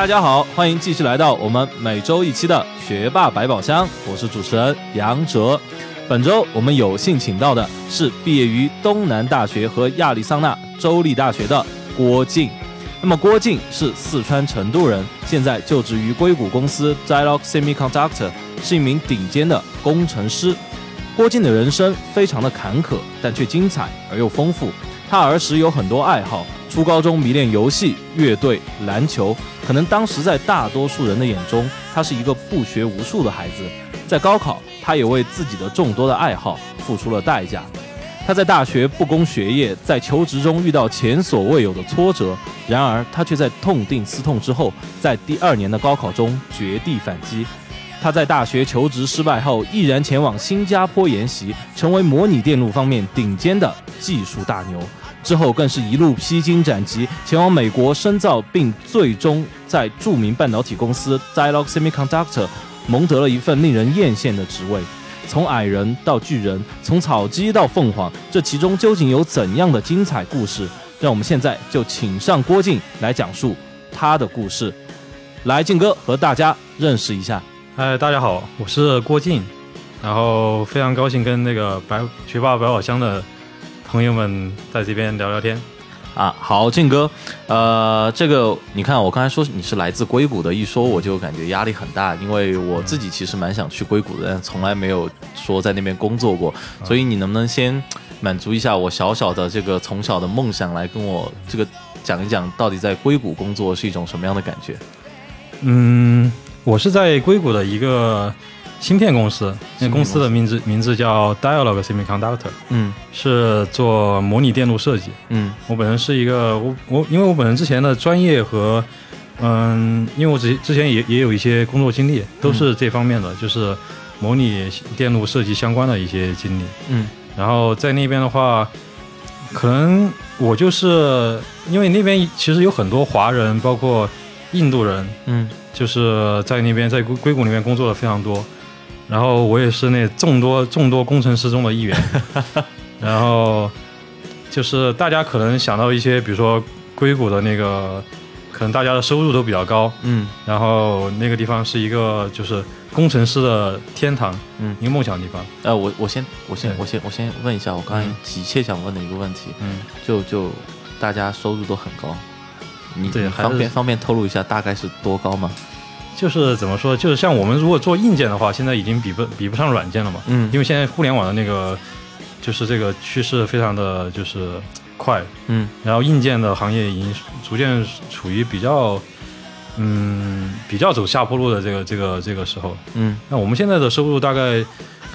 大家好，欢迎继续来到我们每周一期的学霸百宝箱，我是主持人杨哲。本周我们有幸请到的是毕业于东南大学和亚利桑那州立大学的郭靖。那么郭靖是四川成都人，现在就职于硅谷公司 Zilog Semiconductor，是一名顶尖的工程师。郭靖的人生非常的坎坷，但却精彩而又丰富。他儿时有很多爱好，初高中迷恋游戏、乐队、篮球。可能当时在大多数人的眼中，他是一个不学无术的孩子。在高考，他也为自己的众多的爱好付出了代价。他在大学不攻学业，在求职中遇到前所未有的挫折。然而，他却在痛定思痛之后，在第二年的高考中绝地反击。他在大学求职失败后，毅然前往新加坡研习，成为模拟电路方面顶尖的技术大牛。之后更是一路披荆斩棘，前往美国深造，并最终在著名半导体公司 Zilog Semiconductor 蒙得了一份令人艳羡的职位。从矮人到巨人，从草鸡到凤凰，这其中究竟有怎样的精彩故事？让我们现在就请上郭靖来讲述他的故事。来，靖哥和大家认识一下。嗨，大家好，我是郭靖，然后非常高兴跟那个白学霸百宝箱的。朋友们在这边聊聊天。啊，好，靖哥，呃，这个你看，我刚才说你是来自硅谷的，一说我就感觉压力很大，因为我自己其实蛮想去硅谷的，但从来没有说在那边工作过，所以你能不能先满足一下我小小的这个从小的梦想，来跟我这个讲一讲，到底在硅谷工作是一种什么样的感觉？嗯，我是在硅谷的一个。芯片公司，那公司。的名字名字叫 Dialog Semiconductor，嗯，是做模拟电路设计，嗯，我本人是一个我我因为我本人之前的专业和嗯，因为我之之前也也有一些工作经历，都是这方面的，就是模拟电路设计相关的一些经历，嗯，然后在那边的话，可能我就是因为那边其实有很多华人，包括印度人，嗯，就是在那边在硅硅谷里面工作的非常多。然后我也是那众多众多工程师中的一员，然后就是大家可能想到一些，比如说硅谷的那个，可能大家的收入都比较高，嗯，然后那个地方是一个就是工程师的天堂，嗯，一个梦想地方。呃，我我先我先我先我先问一下，我刚才急切想问的一个问题，嗯，就就大家收入都很高，你对方便方便透露一下大概是多高吗？就是怎么说，就是像我们如果做硬件的话，现在已经比不比不上软件了嘛。嗯，因为现在互联网的那个，就是这个趋势非常的就是快。嗯，然后硬件的行业已经逐渐处于比较，嗯，比较走下坡路的这个这个这个时候。嗯，那我们现在的收入大概。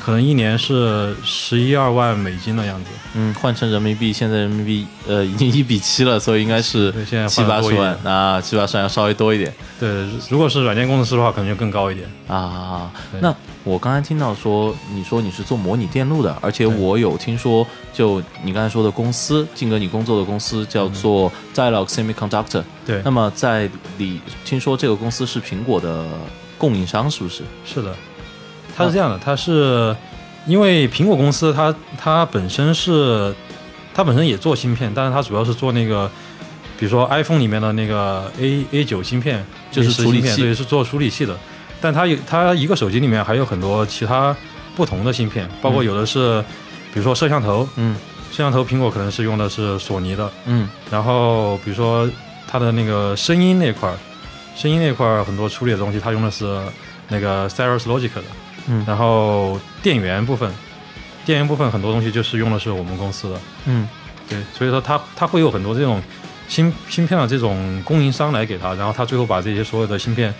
可能一年是十一二万美金的样子，嗯，换成人民币，现在人民币呃已经一比七了，所以应该是七八十万啊，七八十万要稍微多一点。对，如果是软件工程师的话，可能就更高一点啊。那我刚才听到说，你说你是做模拟电路的，而且我有听说，就你刚才说的公司，靖哥你工作的公司叫做 Dialog Semiconductor，对。那么在你听说这个公司是苹果的供应商，是不是？是的。它是这样的，它是因为苹果公司，它它本身是它本身也做芯片，但是它主要是做那个，比如说 iPhone 里面的那个 A A 九芯片，就是处理器，对，是做处理器的。但它有它一个手机里面还有很多其他不同的芯片，包括有的是，比如说摄像头，嗯，摄像头苹果可能是用的是索尼的，嗯，然后比如说它的那个声音那块儿，声音那块儿很多处理的东西，它用的是那个 Cirrus Logic 的。嗯，然后电源部分，电源部分很多东西就是用的是我们公司的。嗯，对，所以说它它会有很多这种芯芯片的这种供应商来给他，然后他最后把这些所有的芯片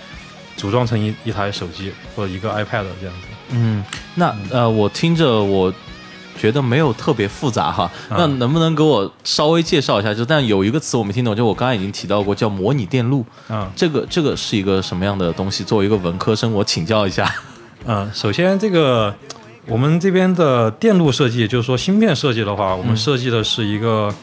组装成一一台手机或者一个 iPad 这样子。嗯，那呃，我听着我觉得没有特别复杂哈。嗯那能不能给我稍微介绍一下？就但有一个词我没听懂，就我刚才已经提到过，叫模拟电路。啊这个这个是一个什么样的东西？作为一个文科生，我请教一下。嗯，首先这个我们这边的电路设计，就是说芯片设计的话，我们设计的是一个。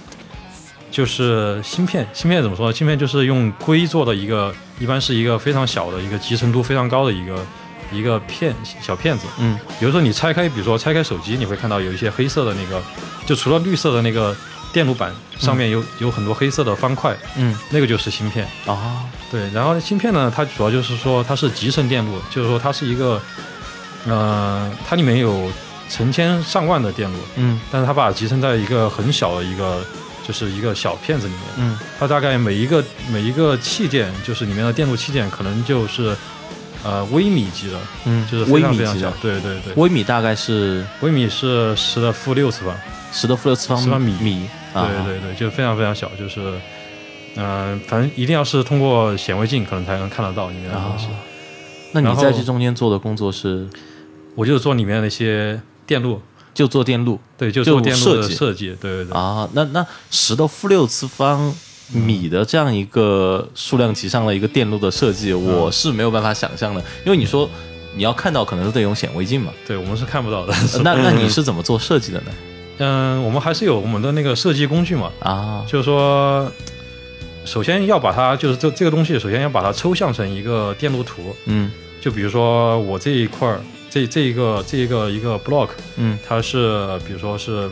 就是芯片，芯片怎么说呢？芯片就是用硅做的一个，一般是一个非常小的一个集成度非常高的一个一个片小片子。嗯比如说你拆开，比如说拆开手机，你会看到有一些黑色的那个，就除了绿色的那个电路板上面有、有很多黑色的方块，嗯那个就是芯片。啊对，然后芯片呢，它主要就是说它是集成电路，就是说它是一个，呃，它里面有成千上万的电路，嗯但是它把它集成在一个很小的一个，就是一个小片子里面。嗯它大概每一个每一个器件，就是里面的电路器件，可能就是呃微米级的，嗯，就是非微常非常小米级的。。对对对，微米大概是微米是十的负六次方。十的负六次方米米啊。对对对，就非常非常小，就是，嗯、反正一定要是通过显微镜可能才能看得到里面的东西。啊那你在这中间做的工作是我就是做里面的一些电路，就做电路对，就就做电路的设计对对对。啊？那那十的负六次方米的这样一个数量级上的一个电路的设计，嗯我是没有办法想象的，因为你说你要看到，可能是得用显微镜嘛。对我们是看不到的。呃 那那你 是怎么做设计的呢？嗯，我们还是有我们的那个设计工具嘛，啊，就是说，首先要把它，就是这这个东西，首先要把它抽象成一个电路图。嗯就比如说我这一块儿，这这一个这一个一个 block，嗯。它是比如说是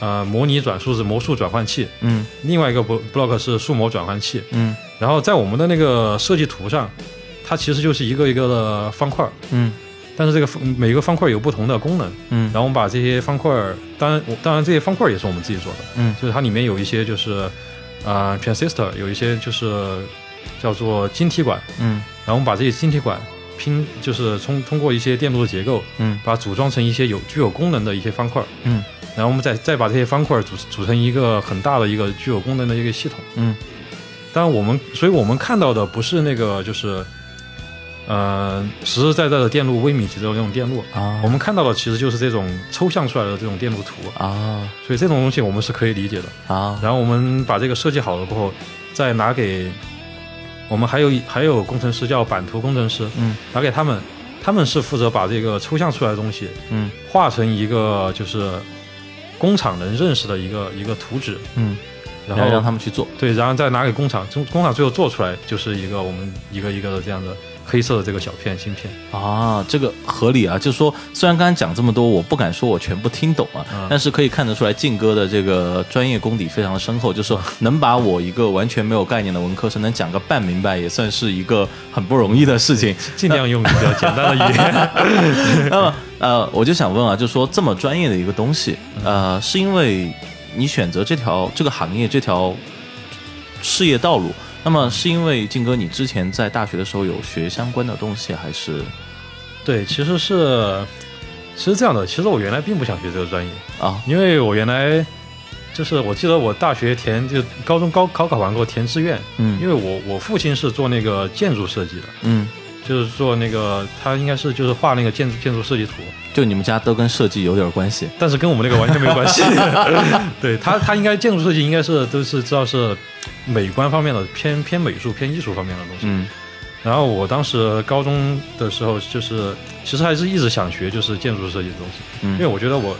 呃模拟转数字魔术转换器，嗯。另外一个 blo- block 是数模转换器。嗯。然后在我们的那个设计图上，它其实就是一个一个的方块儿，嗯。但是这个方每个方块有不同的功能。嗯。然后我们把这些方块儿，当然我当然这些方块也是我们自己做的，嗯。就是它里面有一些就是啊、呃 transistor，有一些就是叫做晶体管，嗯。然后我们把这些晶体管拼，就是通通过一些电路的结构，嗯。把它组装成一些有具有功能的一些方块儿，嗯。然后我们再再把这些方块组组成一个很大的一个具有功能的一个系统。嗯。当然我们，所以我们看到的不是那个就是，呃，实实在在的电路微米级的那种电路，啊，我们看到的其实就是这种抽象出来的这种电路图，啊。所以这种东西我们是可以理解的。啊。然后我们把这个设计好了过后，再拿给我们还有一还有工程师叫版图工程师，嗯。拿给他们，他们是负责把这个抽象出来的东西嗯。画成一个就是工厂能认识的一个一个图纸，嗯，然然后让他们去做。对，然后再拿给工厂，工工厂最后做出来就是一个我们一个一个的这样的黑色的这个小片芯片。啊，这个合理啊，就是说，虽然刚才讲这么多，我不敢说我全部听懂啊，嗯但是可以看得出来，靖哥的这个专业功底非常的深厚，就是说能把我一个完全没有概念的文科生能讲个半明白，也算是一个很不容易的事情。尽量用比较简单的语言。那么，呃，我就想问啊，就是说这么专业的一个东西，呃，是因为你选择这条这个行业这条事业道路，那么是因为靖哥你之前在大学的时候有学相关的东西，还是对，其实是其实这样的，其实我原来并不想学这个专业，啊。因为我原来就是我记得我大学填就高中高考考完过填志愿，嗯。因嗯为我我父亲是做那个建筑设计的，嗯，就是做那个他应该是就是画那个建筑建筑设计图，就你们家都跟设计有点关系。但是跟我们那个完全没有关系。对他他应该建筑设计应该是都是知道是美观方面的偏偏美术偏艺术方面的东西。嗯。然后我当时高中的时候，就是其实还是一直想学就是建筑设计的东西，因为嗯我觉得我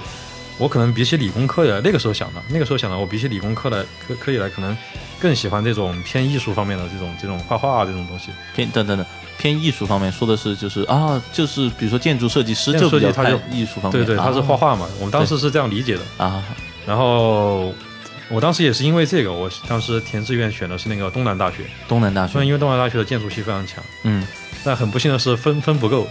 我可能比起理工科来，那个时候想的，那个时候想的，我比起理工科来科科以来，可能更喜欢这种偏艺术方面的这种这种画画啊这种东西。偏等等等偏艺术方面说的是就是啊，就是比如说建筑设计师就建筑比较看设计他就艺术方面，对对，他是画啊。画嘛，我们当时是这样理解的。啊。然后我当时也是因为这个，我当时填志愿选的是那个东南大学，东南大学，因为东南大学的建筑系非常强，嗯，但很不幸的是分分不够，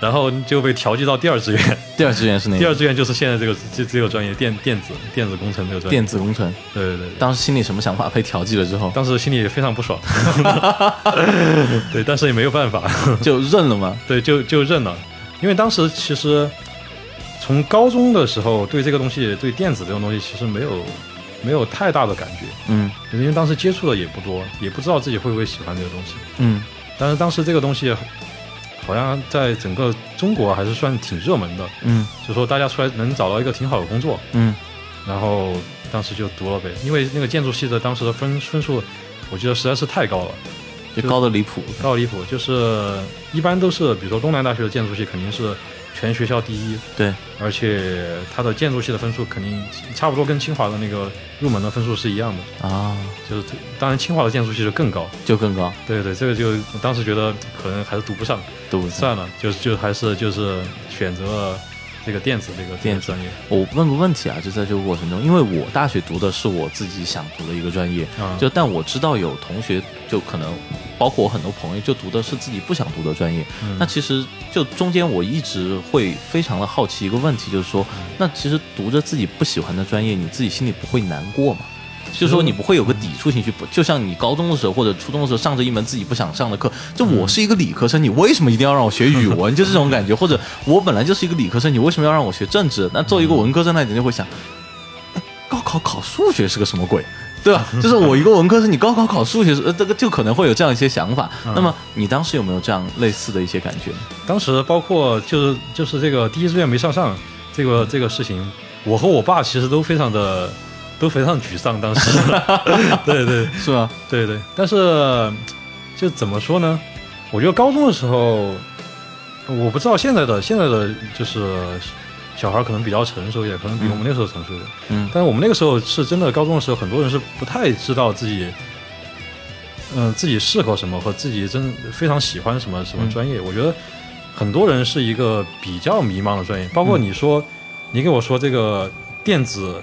然后就被调剂到第二志愿。第二志愿是哪个？第二志愿就是现在这个这这个专业电电子电子工程这个专业。电子工程。对对对，当时心里什么想法？被调剂了之后当时心里非常不爽，对，但是也没有办法，就认了嘛？对，就就认了，因为当时其实从高中的时候对这个东西，对电子这种东西其实没有没有太大的感觉，嗯。因为当时接触的也不多，也不知道自己会不会喜欢这个东西。嗯。但是当时这个东西好像在整个中国还是算挺热门的，嗯。就说大家出来能找到一个挺好的工作，嗯。然后当时就读了呗，因为那个建筑系的当时的分分数，我觉得实在是太高了，就高的离谱。高到离谱。就是一般都是，比如说东南大学的建筑系肯定是全学校第一，对，而且它的建筑系的分数肯定差不多跟清华的那个入门的分数是一样的，啊，就是当然清华的建筑系就更高。就更高，对对，这个就我当时觉得可能还是读不上，读不上？算了，就就还是就是选择了这个电子这个电子专业我问个问题啊，就在这个过程中，因为我大学读的是我自己想读的一个专业，啊，就但我知道有同学就可能，包括我很多朋友就读的是自己不想读的专业。嗯那其实就中间我一直会非常的好奇一个问题，就是说，嗯那其实读着自己不喜欢的专业，你自己心里不会难过吗？就是说你不会有个抵触情绪，不就像你高中的时候或者初中的时候上着一门自己不想上的课，就我是一个理科生，你为什么一定要让我学语文？就这种感觉，或者我本来就是一个理科生，你为什么要让我学政治？那作为一个文科生，那你就会想，哎，高考考数学是个什么鬼？对吧？就是我一个文科生，你高考考数学是，呃，这个就可能会有这样一些想法。那么你当时有没有这样类似的一些感觉？当时包括就是就是这个第一志愿没上上这个这个事情，我和我爸其实都非常的都非常沮丧。当时，对对是吗？对对，但是就怎么说呢？我觉得高中的时候，我不知道现在的现在的就是小孩可能比较成熟一点，可能比我们那时候成熟一点。嗯但是我们那个时候是真的，高中的时候很多人是不太知道自己，嗯、自己适合什么和自己真非常喜欢什么什么专业。我觉得很多人是一个比较迷茫的专业，包括你说，你给我说这个电子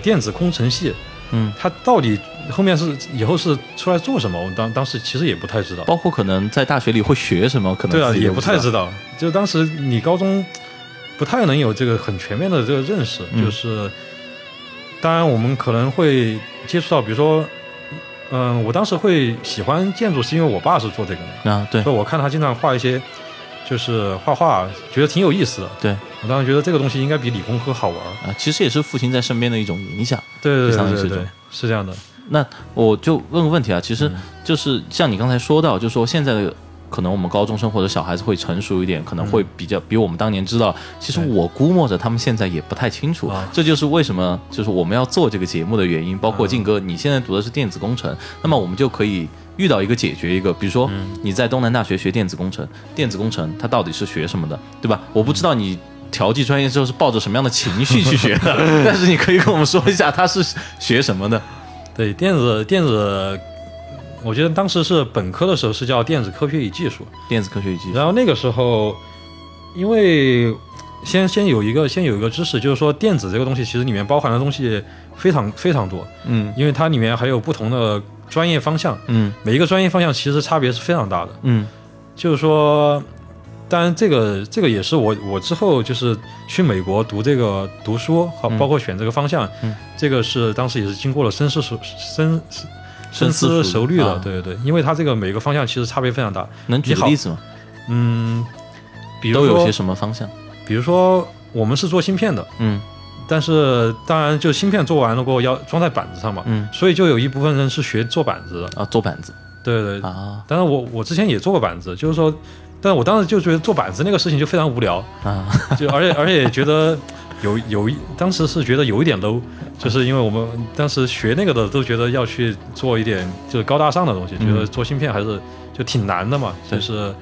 电子工程系，嗯，它到底后面是以后是出来做什么？我当当时其实也不太知道。包括可能在大学里会学什么，可能对啊，也不太知道。就当时你高中不太能有这个很全面的这个认识，嗯就是当然我们可能会接触到，比如说，嗯、我当时会喜欢建筑，是因为我爸是做这个的，啊，对所以我看他经常画一些，就是画画，觉得挺有意思的。对我当时觉得这个东西应该比理工科好玩。啊，其实也是父亲在身边的一种影响。对对对对对是这样的。那我就问个问题啊，其实嗯就是像你刚才说到，就是说现在的可能我们高中生或者小孩子会成熟一点，可能会比较比我们当年知道。其实我估摸着他们现在也不太清楚啊，这就是为什么就是我们要做这个节目的原因。包括嗯静哥，你现在读的是电子工程，那么我们就可以。遇到一个解决一个，比如说嗯你在东南大学学电子工程，电子工程它到底是学什么的，对吧？我不知道你调剂专业之后是抱着什么样的情绪去学的，但是你可以跟我们说一下它是学什么的。对电子电子，我觉得当时是本科的时候是叫电子科学与技术。电子科学与技术，然后那个时候，因为先先有一个先有一个知识，就是说电子这个东西其实里面包含的东西非常非常多，嗯。因为它里面还有不同的专业方向，嗯。每一个专业方向其实差别是非常大的。嗯。就是说，当然这个这个也是我我之后就是去美国读这个读书，好嗯。包括选这个方向，嗯。这个是当时也是经过了深思熟深深深思思熟虑的，啊对对对，因为它这个每个方向其实差别非常大，能举例子吗？嗯，比如说都有些什么方向？比如说我们是做芯片的，嗯但是当然就芯片做完了过后要装在板子上嘛，嗯所以就有一部分人是学做板子的，啊，做板子对对。啊当然我我之前也做过板子，就是说，但是我当时就觉得做板子那个事情就非常无聊，啊就而且而且也觉得有有一当时是觉得有一点 low，就是因为我们当时学那个的都觉得要去做一点就是高大上的东西，嗯觉得做芯片还是就挺难的嘛，就是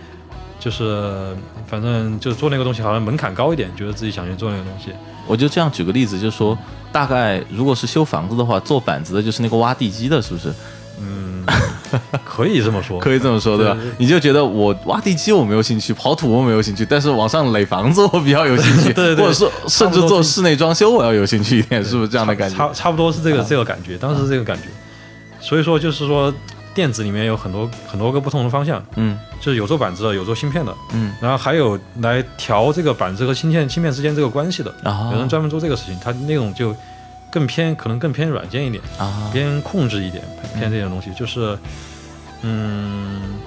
就是反正就做那个东西好像门槛高一点，觉得自己想去做那个东西。我就这样举个例子，就是说，大概如果是修房子的话，做板子的就是那个挖地基的，是不是？嗯，可以这么说，可以这么说，对吧？你就觉得我挖地基我没有兴趣，刨土我没有兴趣，但是往上垒房子我比较有兴趣，对 对。对或者是甚至做室内装修我要有兴趣一点，是不是这样的感觉？差差不多是这个啊。这个感觉，当时是这个感觉。所以说就是说，电子里面有很多很多个不同的方向，嗯。就是有做板子的，有做芯片的，嗯。然后还有来调这个板子和芯片芯片之间这个关系的，啊。有人专门做这个事情，他那种就更偏可能更偏软件一点，啊。偏控制一点，偏这些东西，就是嗯，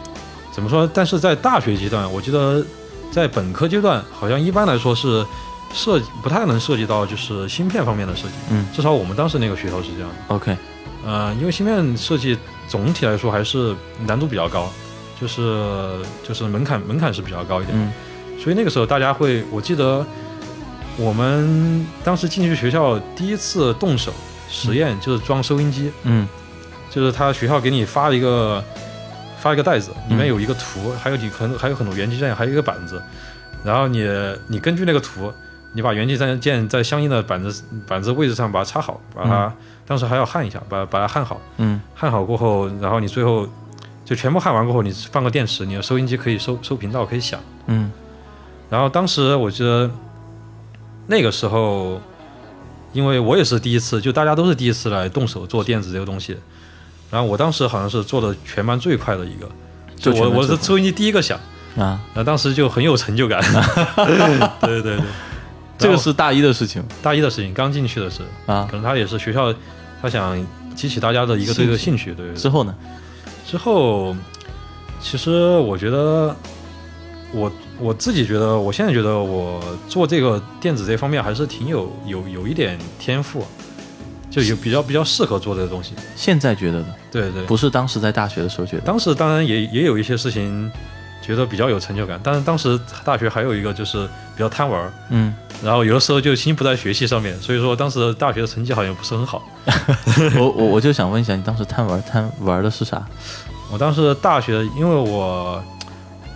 怎么说？但是在大学阶段，我记得在本科阶段，好像一般来说是涉及不太能涉及到就是芯片方面的设计，嗯。至少我们当时那个学校是这样的。，OK，呃，因为芯片设计总体来说还是难度比较高，就是就是门槛门槛是比较高一点，嗯。所以那个时候大家会，我记得我们当时进去学校第一次动手实验就是装收音机，嗯。就是他学校给你发一个发一个袋子，里面嗯有一个图，还有你很还有很多元器件，还有一个板子，然后你你根据那个图，你把元器件件在相应的板子板子位置上把它插好，把它、当时还要焊一下，把把它焊好，嗯。焊好过后，然后你最后就全部焊完过后，你放个电池，你的收音机可以收收频道，可以响。嗯。然后当时我记得那个时候，因为我也是第一次，就大家都是第一次来动手做电子这个东西。然后我当时好像是做的全班最快的一个，就我我是收音机第一个响，啊，然后当时就很有成就感。对对对，这个是大一的事情大一的事情，刚进去的时候，啊可。能他也是学校，他想激起大家的一个对这个兴趣。对之后呢？之后，其实我觉得，我我自己觉得，我现在觉得我做这个电子这方面还是挺有有有一点天赋，就有比较比较适合做这个东西。现在觉得的，对对，不是当时在大学的时候觉得。当时当然也也有一些事情觉得比较有成就感，但是当时大学还有一个就是比较贪玩儿，嗯，然后有的时候就心不在学习上面，所以说当时大学的成绩好像不是很好。我我我就想问一下，你当时贪玩贪玩的是啥？我当时大学，因为我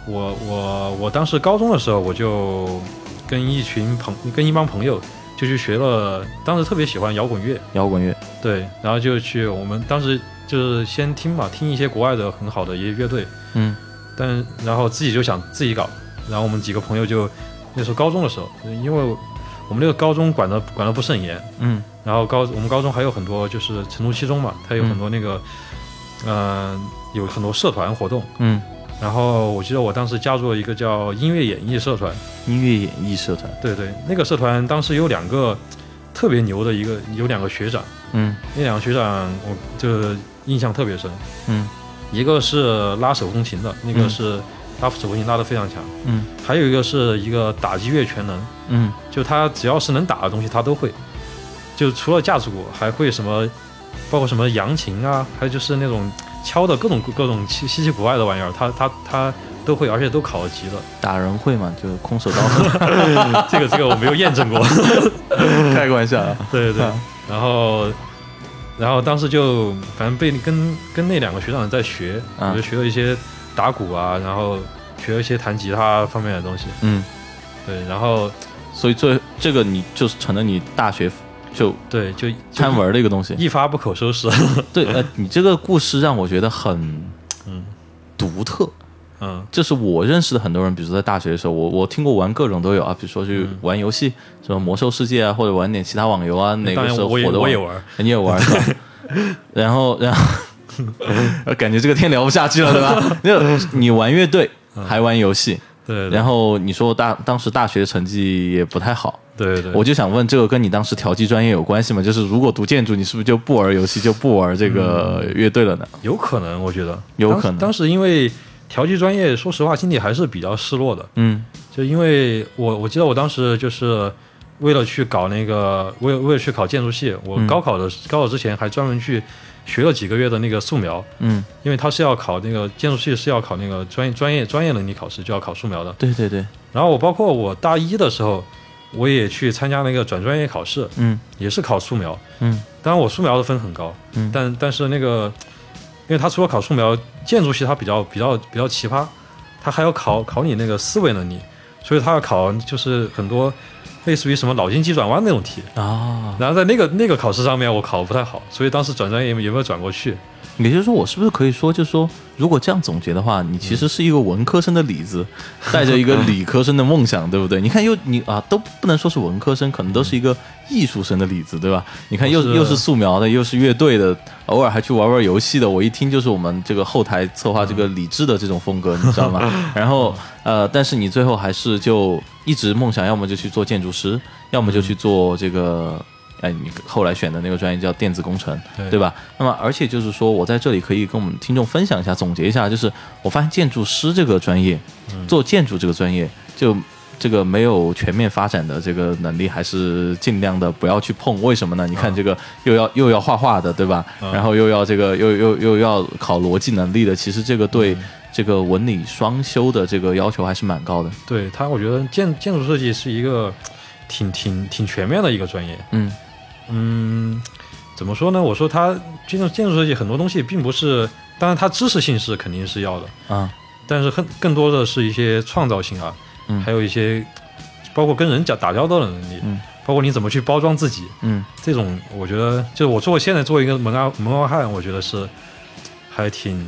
我我我当时高中的时候，我就跟一群朋跟一帮朋友就去学了，当时特别喜欢摇滚乐，摇滚乐。对，然后就去我们当时就是先听嘛，听一些国外的很好的一些乐队，嗯但然后自己就想自己搞，然后我们几个朋友就那时候高中的时候，因为我们那个高中管的管的不是很严，嗯然后高我们高中还有很多就是成都七中嘛，它有很多那个，嗯、有很多社团活动。嗯，然后我记得我当时加入了一个叫音乐演艺社团，音乐演艺社团。对对，那个社团当时有两个特别牛的一个，有两个学长，嗯。那两个学长我就印象特别深，嗯。一个是拉手风琴的，那个嗯。是拉手风琴拉得非常强，嗯。还有一个是一个打击乐全能，嗯。就他只要是能打的东西他都会，就除了架子鼓还会什么，包括什么扬琴啊，还有就是那种敲的各种各种稀稀奇古怪的玩意儿，他他他都会，而且都考了级了。打人会嘛？就空手道。这个这个我没有验证过，开个玩笑啊。对对对啊。然后然后当时就反正被跟跟那两个学长在学，就学了一些打鼓啊，然后学了一些弹吉他方面的东西。嗯，对，然后所以这这个你就是成了你大学就对就就贪玩的一个东西。一发不可收拾。对，呃，你这个故事让我觉得很嗯独特。嗯就是我认识的很多人，比如说在大学的时候，我我听过玩各种都有啊，比如说去嗯玩游戏，什么魔兽世界啊，或者玩点其他网游啊，哪个时候火的我也玩。你也玩是吧？然后，然后 感觉这个天聊不下去了，对吧？就你玩乐队，还玩游戏，对，然后你说大当时大学成绩也不太好，对对，我就想问，这个跟你当时调剂专业有关系吗？就是如果读建筑，你是不是就不玩游戏，就不玩这个乐队了呢？有可能，我觉得。有可能。当当时因为调剂专业，说实话心里还是比较失落的。嗯。就因为我我记得我当时就是为了去搞那个，为了为了去考建筑系，我嗯。高考的、高考之前还专门去学了几个月的那个素描，嗯，因为他是要考那个建筑系是要考那个专业专业专业能力考试，就要考素描的。对对对，然后我包括我大一的时候，我也去参加那个转专业考试，嗯。也是考素描。嗯。当然我素描的分很高，嗯。但但是那个，因为他除了考素描，建筑系他比较比较比较奇葩，他还要考考你那个思维能力，所以他要考就是很多类似于什么脑筋急转弯那种题。啊，然后在那个那个考试上面我考的不太好，所以当时转专业也没也没有转过去。也就是说，我是不是可以说，就是说，如果这样总结的话，你其实是一个文科生的理子，带着一个理科生的梦想，对不对？你看又你啊，都不能说是文科生，可能都是一个艺术生的理子，对吧？你看又是又是素描的，又是乐队的，偶尔还去玩玩游戏的，我一听就是我们这个后台策划这个理智的这种风格，你知道吗？然后呃，但是你最后还是就一直梦想，要么就去做建筑师，要么就去做这个。哎，你后来选的那个专业叫电子工程，对对吧？那么，而且就是说，我在这里可以跟我们听众分享一下，总结一下，就是我发现建筑师这个专业，做建筑这个专业，就这个没有全面发展的这个能力，还是尽量的不要去碰。为什么呢？你看这个又要又要画画的，对吧？嗯然后又要这个又又又要考逻辑能力的，其实这个对这个文理双修的这个要求还是蛮高的。对他，我觉得建建筑设计是一个挺挺挺全面的一个专业。嗯嗯，怎么说呢？我说它建筑建筑设计很多东西并不是，当然它知识性是肯定是要的，啊。但是更更多的是一些创造性啊，嗯。还有一些包括跟人交打交道的能力，嗯。包括你怎么去包装自己，嗯。这种我觉得就是我做现在做一个门外门外汉，我觉得是还挺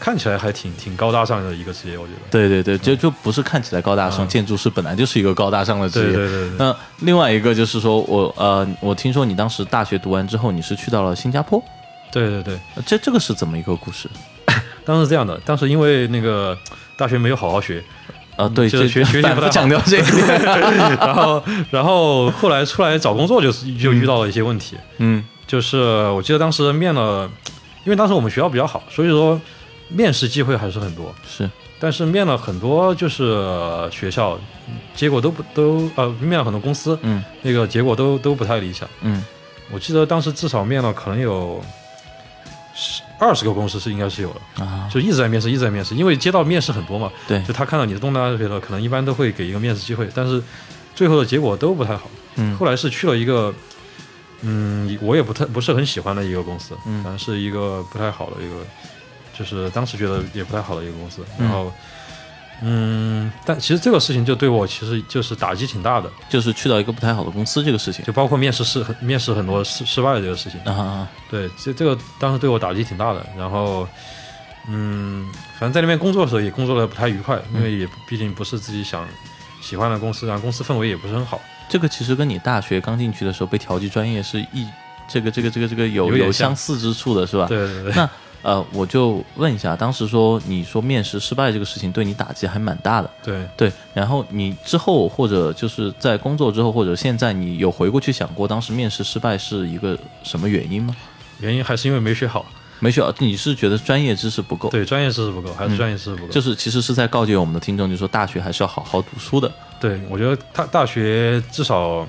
看起来还挺挺高大上的一个职业，我觉得。对对对，就就不是看起来高大上，嗯。建筑师本来就是一个高大上的职业。对对对对，那另外一个就是说我呃，我听说你当时大学读完之后，你是去到了新加坡，对对对，呃这这个是怎么一个故事？当时是这样的，当时因为那个大学没有好好学，啊，对，就是学学习反复不太强调这一点。然后然后后来出来找工作就是就遇到了一些问题，嗯。就是我记得当时面了，因为当时我们学校比较好，所以说面试机会还是很多，是。但是面了很多就是呃学校，结果都不都呃面了很多公司，嗯。那个结果都都不太理想。嗯。我记得当时至少面了可能有十二十个公司是应该是有的，啊，就一直在面试，一直在面试，因为接到面试很多嘛，对。就他看到你是东南大学的，可能一般都会给一个面试机会，但是最后的结果都不太好。嗯。后来是去了一个，嗯，我也不太不是很喜欢的一个公司，嗯。反正是一个不太好的一个，就是当时觉得也不太好的一个公司。嗯然后，嗯，但其实这个事情就对我其实就是打击挺大的，就是去到一个不太好的公司这个事情。就包括面试失面试很多失失败的这个事情。啊啊对，这这个当时对我打击挺大的。然后，嗯，反正在那边工作的时候也工作的不太愉快，因为也毕竟不是自己想喜欢的公司，然后公司氛围也不是很好。这个其实跟你大学刚进去的时候被调剂专业是一这个这个这个这个有有有相似之处的是吧？对对对。那呃，我就问一下，当时说你说面试失败这个事情对你打击还蛮大的，对，对。然后你之后或者就是在工作之后或者现在，你有回过去想过当时面试失败是一个什么原因吗？原因还是因为没学好，没学好，你是觉得专业知识不够？对，专业知识不够，还是专业知识不够。就是其实是在告诫我们的听众，就是说大学还是要好好读书的。对，我觉得他大学至少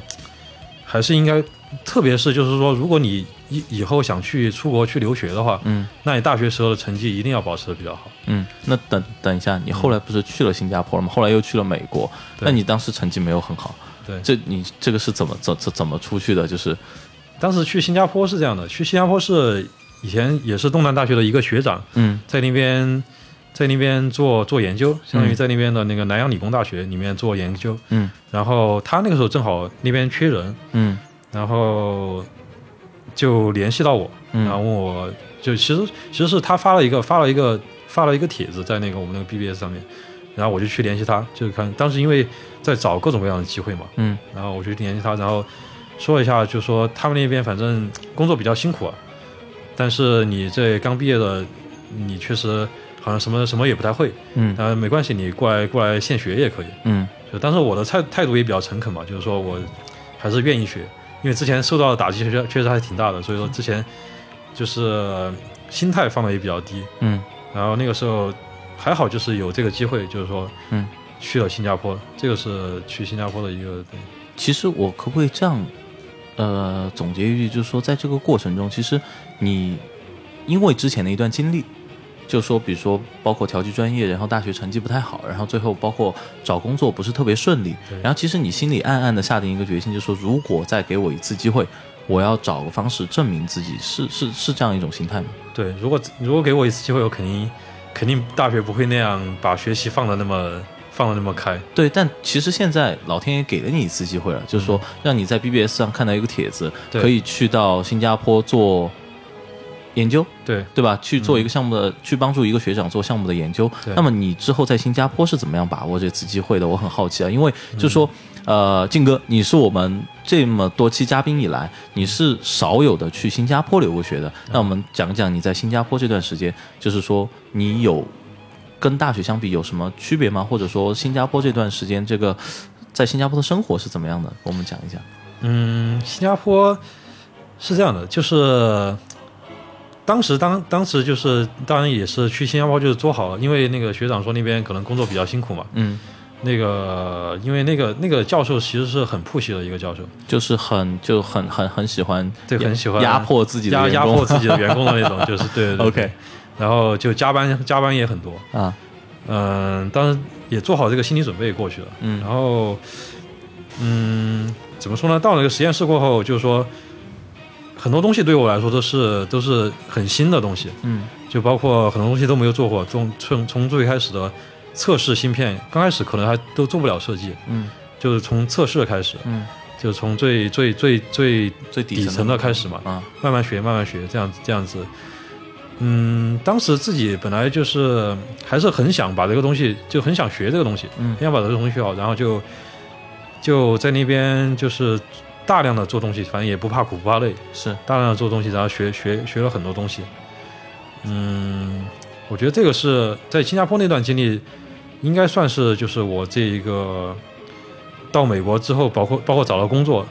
还是应该，特别是就是说，如果你以以后想去出国去留学的话，嗯那你大学时候的成绩一定要保持的比较好。嗯，那等等一下，你后来不是去了新加坡了吗？后来又去了美国，那你当时成绩没有很好，对，这你这个是怎么怎怎怎么出去的？就是当时去新加坡是这样的，去新加坡是以前也是东南大学的一个学长，嗯在那边在那边做做研究，相当于嗯在那边的那个南洋理工大学里面做研究。嗯然后他那个时候正好那边缺人，嗯然后就联系到我，嗯。然后问我就其实其实是他发了一个发了一个发了一个帖子在那个我们那个 BBS 上面，然后我就去联系他，就是看当时因为在找各种各样的机会嘛，嗯。然后我就联系他，然后说一下，就说他们那边反正工作比较辛苦啊，但是你这刚毕业的，你确实好像什么什么也不太会，嗯。啊，没关系，你过来过来现学也可以。嗯。就当时我的态态度也比较诚恳嘛，就是说我还是愿意学，因为之前受到的打击确实确实还挺大的，所以说之前就是呃心态放的也比较低，嗯。然后那个时候还好，就是有这个机会，就是说嗯。去了新加坡，这个是去新加坡的一个对。其实我可不可以这样，呃，总结一句，就是说，在这个过程中，其实你因为之前的一段经历，就说，比如说，包括调剂专业，然后大学成绩不太好，然后最后包括找工作不是特别顺利，然后其实你心里暗暗的下定一个决心，就是说，如果再给我一次机会，我要找个方式证明自己，是是是这样一种心态吗？对。如果如果给我一次机会，我肯定肯定大学不会那样把学习放的那么放的那么开，对，但其实现在老天爷给了你一次机会了，就是说让你在 BBS 上看到一个帖子，可以去到新加坡做研究，对对吧？去做一个项目的，去帮助一个学长做项目的研究。那么你之后在新加坡是怎么样把握这次机会的？我很好奇啊，因为嗯就是说，呃，靖哥，你是我们这么多期嘉宾以来，你是少有的去新加坡留过学的。嗯那我们讲讲你在新加坡这段时间，就是说你有跟大学相比有什么区别吗？或者说新加坡这段时间这个在新加坡的生活是怎么样的？我们讲一讲。嗯，新加坡是这样的，就是当时当当时就是当然也是去新加坡就是做好了，因为那个学长说那边可能工作比较辛苦嘛。嗯，那个因为那个那个教授其实是很 push 的一个教授，就是很就很很很喜欢对，很喜欢压迫自己的压压迫自己的员工的那种，就是 对对对。OK，然后就加班加班也很多，啊，嗯，当然也做好这个心理准备过去了，嗯。然后嗯，怎么说呢？到了那个实验室过后，就是说很多东西对我来说都是都是很新的东西，嗯。就包括很多东西都没有做过，从从从最开始的测试芯片，刚开始可能还都做不了设计，嗯。就是从测试开始，嗯，就是从最最最最最底底层的开始嘛，啊，慢慢学，慢慢学，这样子这样子。嗯，当时自己本来就是还是很想把这个东西，就很想学这个东西，嗯。很想把这个东西学好，然后就就在那边就是大量的做东西，反正也不怕苦不怕累，是，大量的做东西，然后学学学了很多东西。嗯，我觉得这个是在新加坡那段经历，应该算是就是我这一个到美国之后，包括包括找到工作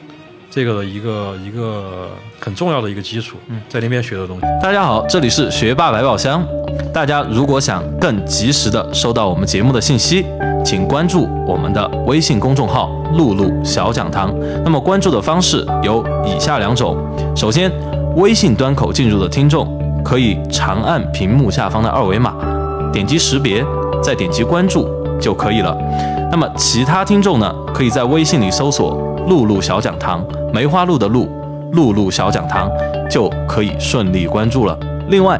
这个的一个一个很重要的一个基础，嗯在那边学的东西。大家好，这里是学霸百宝箱。大家如果想更及时的收到我们节目的信息，请关注我们的微信公众号“露露小讲堂”。那么关注的方式有以下两种：首先，微信端口进入的听众可以长按屏幕下方的二维码，点击识别，再点击关注就可以了。那么其他听众呢，可以在微信里搜索“露露小讲堂”，梅花鹿的鹿，露露小讲堂，就可以顺利关注了。另外，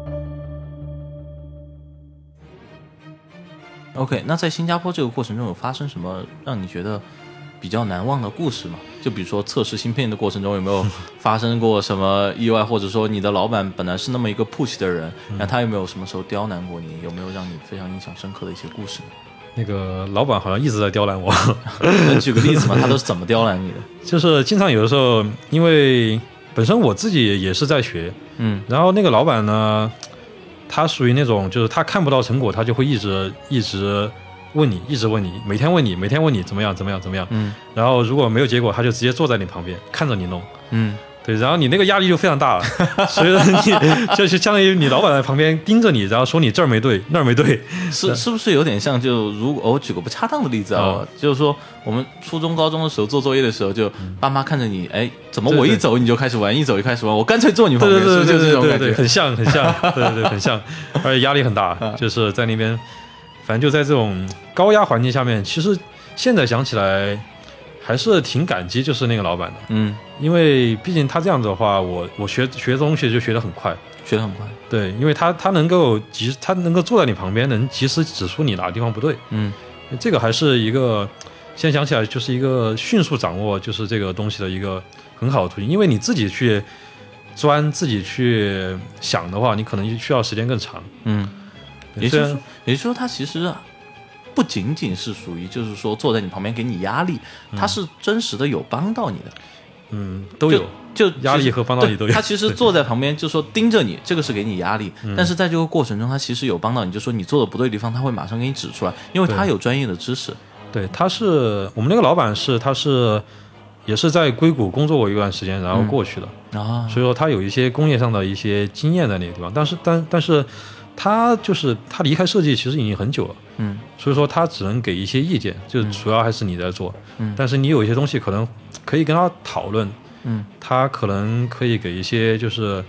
OK，那在新加坡这个过程中有发生什么让你觉得比较难忘的故事吗？就比如说测试芯片的过程中有没有发生过什么意外，或者说你的老板本来是那么一个 push 的人，那他有没有什么时候刁难过你？有没有让你非常印象深刻的一些故事呢？那个老板好像一直在刁难我，能举个例子吗？他都是怎么刁难你的？就是经常有的时候，因为本身我自己也是在学，嗯然后那个老板呢，他属于那种就是他看不到成果，他就会一直一直问你，一直问你，每天问你，每天问你怎么样怎么样怎么样。嗯然后如果没有结果，他就直接坐在你旁边看着你弄。嗯对，然后你那个压力就非常大了，所以说你就是相当于你老板在旁边盯着你，然后说你这儿没对，那儿没对。是是不是有点像就如果我举个不恰当的例子啊，哦。就是说我们初中高中的时候做作业的时候，就爸妈看着你，哎，怎么我一走你就开始玩，一走就开始玩，我干脆坐你旁对边，是不是对对对对对，？很像很像，对对对很像，而且压力很大，就是在那边，反正就在这种高压环境下面，其实现在想起来还是挺感激，就是那个老板的，嗯，因为毕竟他这样子的话，我我学学东西就学得很快，学得很快，对，因为他他能够及他能够坐在你旁边，能及时指出你哪个地方不对，嗯。这个还是一个现在想起来就是一个迅速掌握就是这个东西的一个很好的途径，因为你自己去钻、自己去想的话，你可能需要时间更长。嗯，也就是说，也就是说，他其实不仅仅是属于就是说坐在你旁边给你压力，他是真实的有帮到你的，嗯都有，就压力和帮到你都有。他其实坐在旁边就说盯着你，这个是给你压力，嗯。但是在这个过程中，他其实有帮到你，就说你做的不对的地方，他会马上给你指出来，因为他有专业的知识。对，他是我们那个老板是他是也是在硅谷工作过一段时间，然后过去的，啊，所以说他有一些工业上的一些经验在那个地方，但是但但是他就是他离开设计其实已经很久了。嗯所以说他只能给一些意见，就主要还是你在做。嗯但是你有一些东西可能可以跟他讨论，嗯他可能可以给一些就是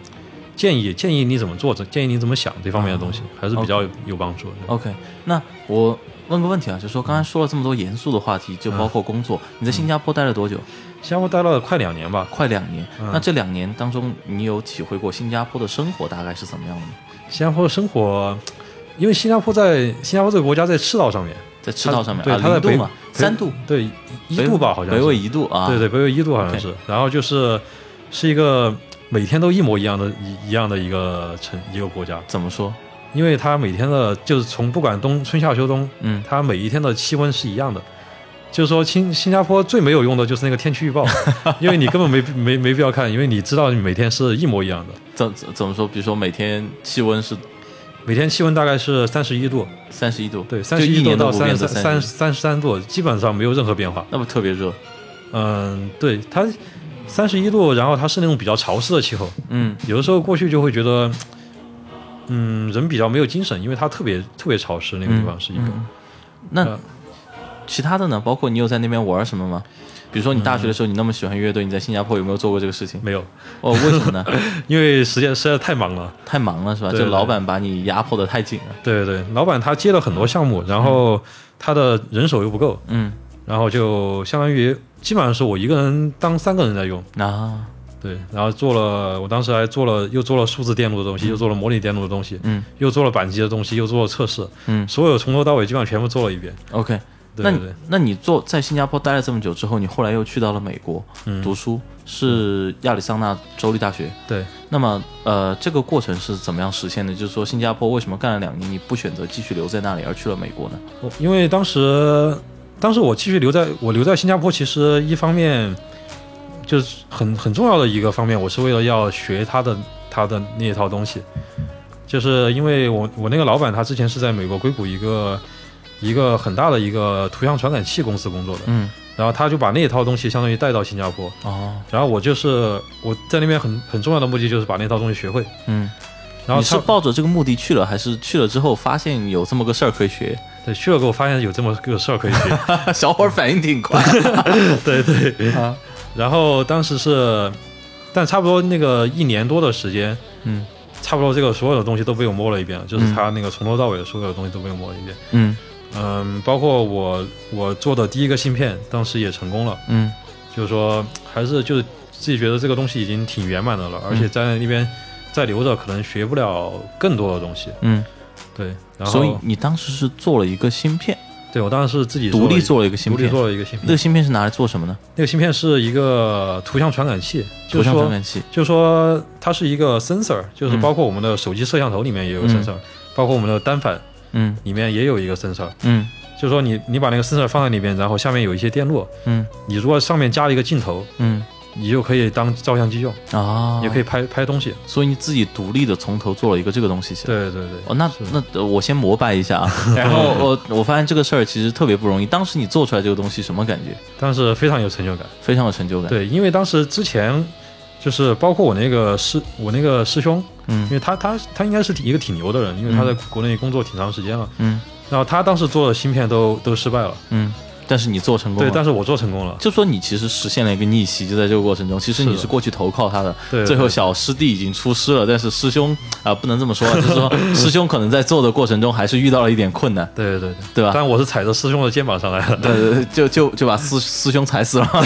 建议，建议你怎么做，建议你怎么想这方面的东西，还是比较有有帮助的。，OK，那我问个问题啊，就是说刚才说了这么多严肃的话题，就包括工作，你在新加坡待了多久？新加坡待了快两年吧，快两年。嗯那这两年当中，你有体会过新加坡的生活大概是怎么样的吗？新加坡的生活，因为新加坡在新加坡这个国家在赤道上面，在赤道上面对，啊，它在北嘛，三度，对一度吧，好像是北纬一度啊。对对，北纬一度好像是。然后就是是一个每天都一模一样的一一样的一个城一个国家，怎么说？因为它每天的就是从不管冬春夏秋冬，嗯它每一天的气温是一样的。就是说新新加坡最没有用的就是那个天气预报，因为你根本没没没必要看，因为你知道你每天是一模一样的。怎怎怎么说？比如说每天气温是每天气温大概是三十一度，三十一度，对，三十一度到三不变的三三三十三度，基本上没有任何变化。那不特别热？嗯，对，它三十一度，然后它是那种比较潮湿的气候，嗯有的时候过去就会觉得，嗯，人比较没有精神，因为它特别特别潮湿，那个地方是一个。嗯那呃其他的呢？包括你有在那边玩什么吗？比如说你大学的时候，你那么喜欢乐队，你在新加坡有没有做过这个事情？没有，哦，为什么呢？因为时间实在太忙了。太忙了是吧？对对就老板把你压迫的太紧了。对对对，老板他接了很多项目，然后他的人手又不够，嗯然后就相当于基本上是我一个人当三个人在用。啊对，然后做了，我当时还做了，又做了数字电路的东西，又做了模拟电路的东西，嗯又做了板机的东西，又做了测试，嗯所有从头到尾基本上全部做了一遍。，OK。那你对对对，那你做在新加坡待了这么久之后，你后来又去到了美国嗯读书，是亚利桑那州立大学。对，那么呃，这个过程是怎么样实现的？就是说，新加坡为什么干了两年，你不选择继续留在那里，而去了美国呢？我因为当时，当时我继续留在我留在新加坡，其实一方面就是很很重要的一个方面，我是为了要学他的他的那一套东西，就是因为我我那个老板他之前是在美国硅谷一个一个很大的一个图像传感器公司工作的，嗯，然后他就把那一套东西相当于带到新加坡，哦，然后我就是我在那边很很重要的目的就是把那套东西学会，嗯，然后是抱着这个目的去了，还是去了之后发现有这么个事儿可以学？对去了给我发现有这么个事儿可以学，小伙儿反应挺快。对对。啊，然后当时是，但差不多那个一年多的时间，嗯。差不多这个所有的东西都被我摸了一遍了，就是嗯。他那个从头到尾的所有的东西都被我摸了一遍。嗯嗯，包括我我做的第一个芯片，当时也成功了，嗯就是说还是就是自己觉得这个东西已经挺圆满的了，而且在那边再留着可能学不了更多的东西。嗯，对，然后所以你当时是做了一个芯片，对我当时是自己独立做做了一个芯片独立片。做了一个芯片，那个芯片是拿来做什么呢？那个芯片是一个图像传感器，就是说图像传感器。就是说它是一个 sensor，就是嗯包括我们的手机摄像头里面也有 sensor，、包括我们的单反嗯里面也有一个 sensor。嗯就是说你你把那个 sensor 放在里面，然后下面有一些电路，嗯你如果上面加了一个镜头，嗯你就可以当照相机用，啊，也可以。拍拍东西。所以你自己独立的从头做了一个这个东西起来。对对对，哦，那那呃我先膜拜一下啊。然后我我发现这个事儿其实特别不容易。当时你做出来这个东西什么感觉？当时非常有成就感。非常有成就感。，对，因为当时之前就是包括我那个师我那个师兄，嗯。因为他他他应该是一个挺牛的人，因为他在国内工作挺长时间了。嗯。然后他当时做的芯片都都失败了，嗯，但是你做成功了对，但是我做成功了。就说你其实实现了一个逆袭，就在这个过程中，其实你是过去投靠他的，对最后小师弟已经出师了，但是师兄啊、不能这么说，就是说师兄可能在做的过程中还是遇到了一点困难，对对对，对吧？但我是踩着师兄的肩膀上来的。对对对，就就就把师师兄踩死了。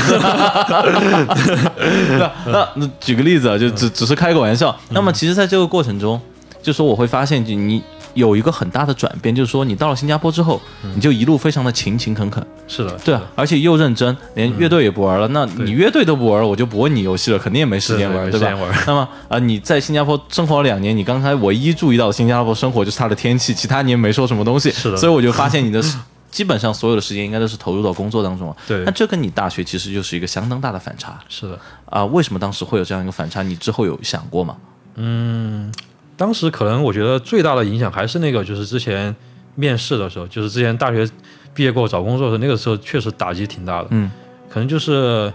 那那那举个例子啊，就只只是开个玩笑。那么其实，在这个过程中，就说我会发现，就你有一个很大的转变，就是说你到了新加坡之后，你就一路非常的勤勤恳恳，是的，对啊，而且又认真，连乐队也不玩了。那你乐队都不玩了，我就不问你游戏了，肯定也没时间玩，对吧？那么啊、你在新加坡生活了两年，你刚才唯一注意到的新加坡生活就是它的天气，其他你也没说什么东西，是的所以我就发现你的 基本上所有的时间应该都是投入到工作当中了。对那这跟你大学其实就是一个相当大的反差是的。啊、为什么当时会有这样一个反差？你之后有想过吗？嗯，当时可能我觉得最大的影响还是那个，就是之前面试的时候，就是之前大学毕业过后找工作的时候，那个时候确实打击挺大的。嗯可能就是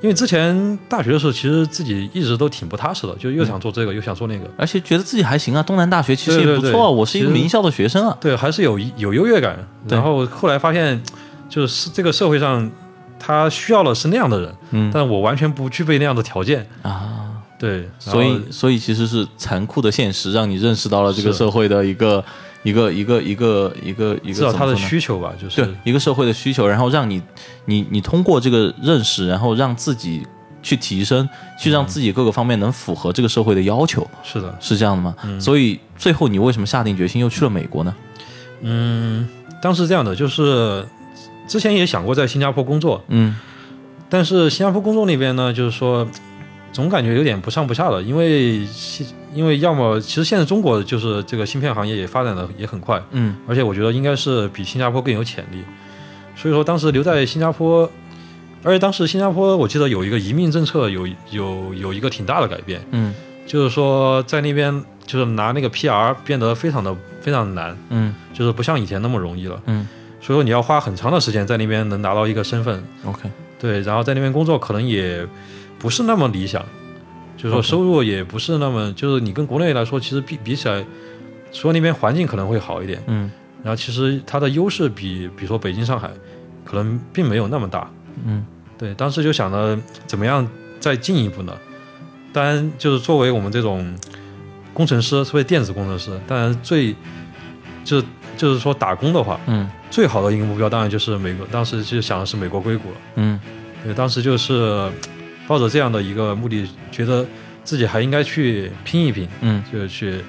因为之前大学的时候，其实自己一直都挺不踏实的，就又想做这个，又想做那个。而且觉得自己还行啊，东南大学其实也不错啊，对我是一个名校的学生啊。对，还是有有优越感。然后后来发现，就是这个社会上他需要的是那样的人，嗯但我完全不具备那样的条件。啊，对，所以，所以其实是残酷的现实，让你认识到了这个社会的一个一个一个一个一个一个知道他的需求吧，就是。对一个社会的需求，然后让你你你通过这个认识，然后让自己去提升，去让自己各个方面能符合这个社会的要求，是的，是这样的吗？嗯。所以最后你为什么下定决心又去了美国呢？嗯，当时这样的，就是之前也想过在新加坡工作，嗯。但是新加坡工作那边呢，就是说总感觉有点不上不下的，因为西因为要么其实现在中国就是这个芯片行业也发展的也很快，嗯而且我觉得应该是比新加坡更有潜力，所以说当时留在新加坡。而且当时新加坡，我记得有一个移民政策有有有一个挺大的改变，嗯就是说在那边就是拿那个 PR 变得非常的非常难，嗯就是不像以前那么容易了。嗯所以说你要花很长的时间在那边能拿到一个身份，，OK，对，然后在那边工作可能也不是那么理想，就是说收入也不是那么，就是你跟国内来说，其实比比起来，说那边环境可能会好一点，嗯然后其实它的优势比比如说北京、上海可能并没有那么大。嗯对，当时就想着怎么样再进一步呢？当然，就是作为我们这种工程师，作为电子工程师，当然最就是就是说打工的话，嗯最好的一个目标当然就是美国。当时就想的是美国硅谷了。嗯对，当时就是抱着这样的一个目的，觉得自己还应该去拼一拼，嗯。就是去，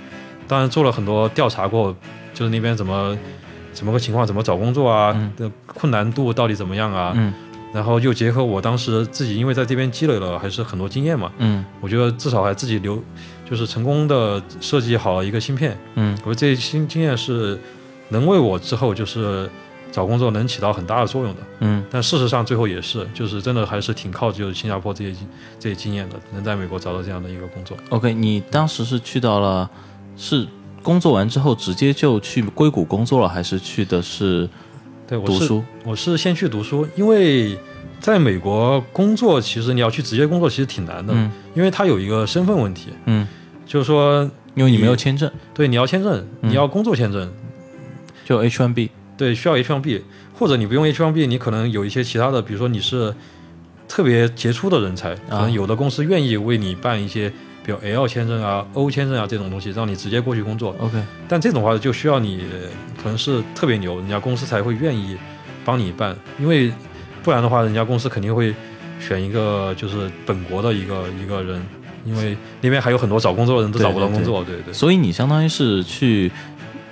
当然做了很多调查过，就是那边怎么怎么个情况，怎么找工作啊，嗯。的困难度到底怎么样啊，嗯。然后又结合我当时自己因为在这边积累了还是很多经验嘛，嗯。我觉得至少还自己留，就是成功的设计好了一个芯片，嗯。我觉得这些新经验是能为我之后就是找工作能起到很大的作用的。嗯但事实上最后也是，就是真的还是挺靠就是新加坡这些经这些经验的，能在美国找到这样的一个工作。，OK，你当时是去到了是工作完之后直接就去硅谷工作了，还是去的是对，我是读书？我是先去读书，因为在美国工作，其实你要去直接工作其实挺难的，嗯因为它有一个身份问题，嗯，就是说因为你没有签证，对你要签证，嗯你要工作签证，就 H1B。对，需要 H1B，或者你不用 H1B，你可能有一些其他的，比如说你是特别杰出的人才，可能有的公司愿意为你办一些，比如 L 签证啊、O 签证啊这种东西，让你直接过去工作。OK，但这种话就需要你呃可能是特别牛，人家公司才会愿意帮你办，因为不然的话，人家公司肯定会选一个就是本国的一个一个人，因为那边还有很多找工作的人都找不到对工作，对对。所以你相当于是去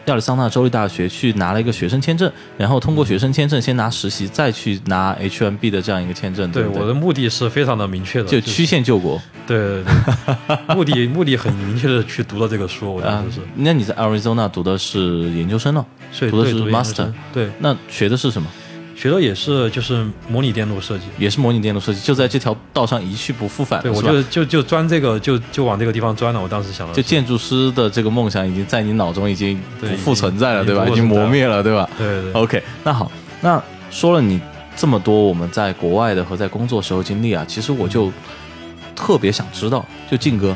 亚利桑那州立大学去拿了一个学生签证，然后通过学生签证先拿实习，再去拿 H1B 的这样一个签证，对，我的目的是非常的明确的，就曲线救国。对对对，目的目的很明确的去读了这个书，我啊当时是，。那你在 Arizona 读的是研究生了，所以读的是 master 对，那学的是什么？学的也是就是模拟电路设计。也是模拟电路设计，就在这条道上一去不复返了，对，我就就就钻这个，就就往这个地方钻了。我当时想的，就建筑师的这个梦想已经在你脑中已经不复存在了，对吧？已经磨灭了，对吧对对对，？OK，那好，那说了你这么多我们在国外的和在工作时候经历啊，其实我就特别想知道，就静哥，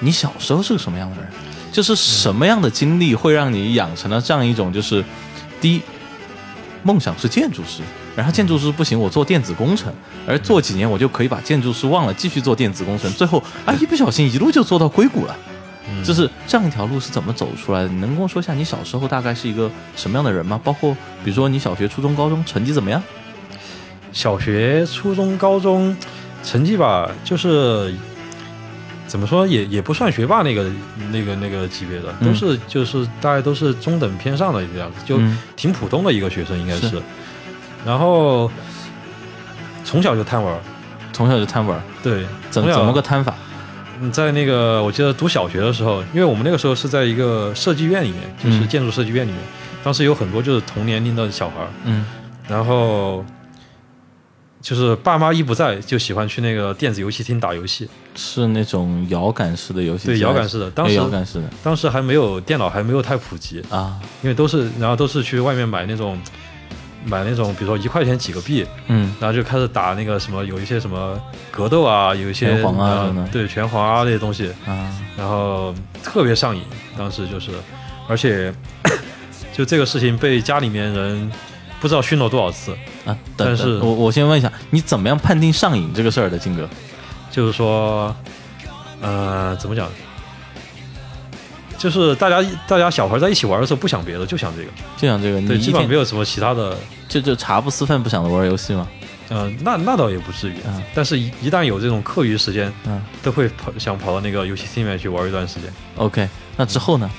你小时候是个什么样的人？就是什么样的经历会让你养成了这样一种，就是第一，梦想是建筑师，然后建筑师不行，我做电子工程，而做几年我就可以把建筑师忘了，继续做电子工程，最后啊一不小心一路就做到硅谷了。嗯就是这样一条路是怎么走出来的？你能跟我说一下你小时候大概是一个什么样的人吗？包括比如说你小学、初中、高中成绩怎么样？小学、初中、高中成绩吧，就是怎么说也也不算学霸那个那个那个级别的，嗯。都是就是大概都是中等偏上的一个样子，就嗯。挺普通的一个学生应该是。是。然后从小就贪玩，从小就贪玩，对，从小怎怎么个贪法？嗯，在那个我记得读小学的时候，因为我们那个时候是在一个设计院里面，就是嗯。建筑设计院里面，当时有很多就是同年龄的小孩儿，嗯。然后就是爸妈一不在，就喜欢去那个电子游戏厅打游戏，是那种摇杆式的游戏对，摇杆式的。当哎时摇杆式的。当时还没有电脑，还没有太普及，啊，因为都是然后都是去外面买那种买那种，比如说一块钱几个币，嗯。然后就开始打那个什么，有一些什么格斗啊，有一些拳皇啊对拳皇啊那些东西，啊，然后特别上瘾，当时就是，而且 就这个事情被家里面人不知道训了多少次，啊，但是，我我先问一下，你怎么样判定上瘾这个事儿的，金哥？就是说，呃，怎么讲？就是大家大家小孩在一起玩的时候不想别的，就想这个，就想这个，你对，一基本上没有什么其他的，就就茶不思饭不想的玩游戏吗？呃，那那倒也不至于，嗯但是一一旦有这种课余时间，嗯都会跑想跑到那个游戏厅里面去玩一段时间。，OK，那之后呢？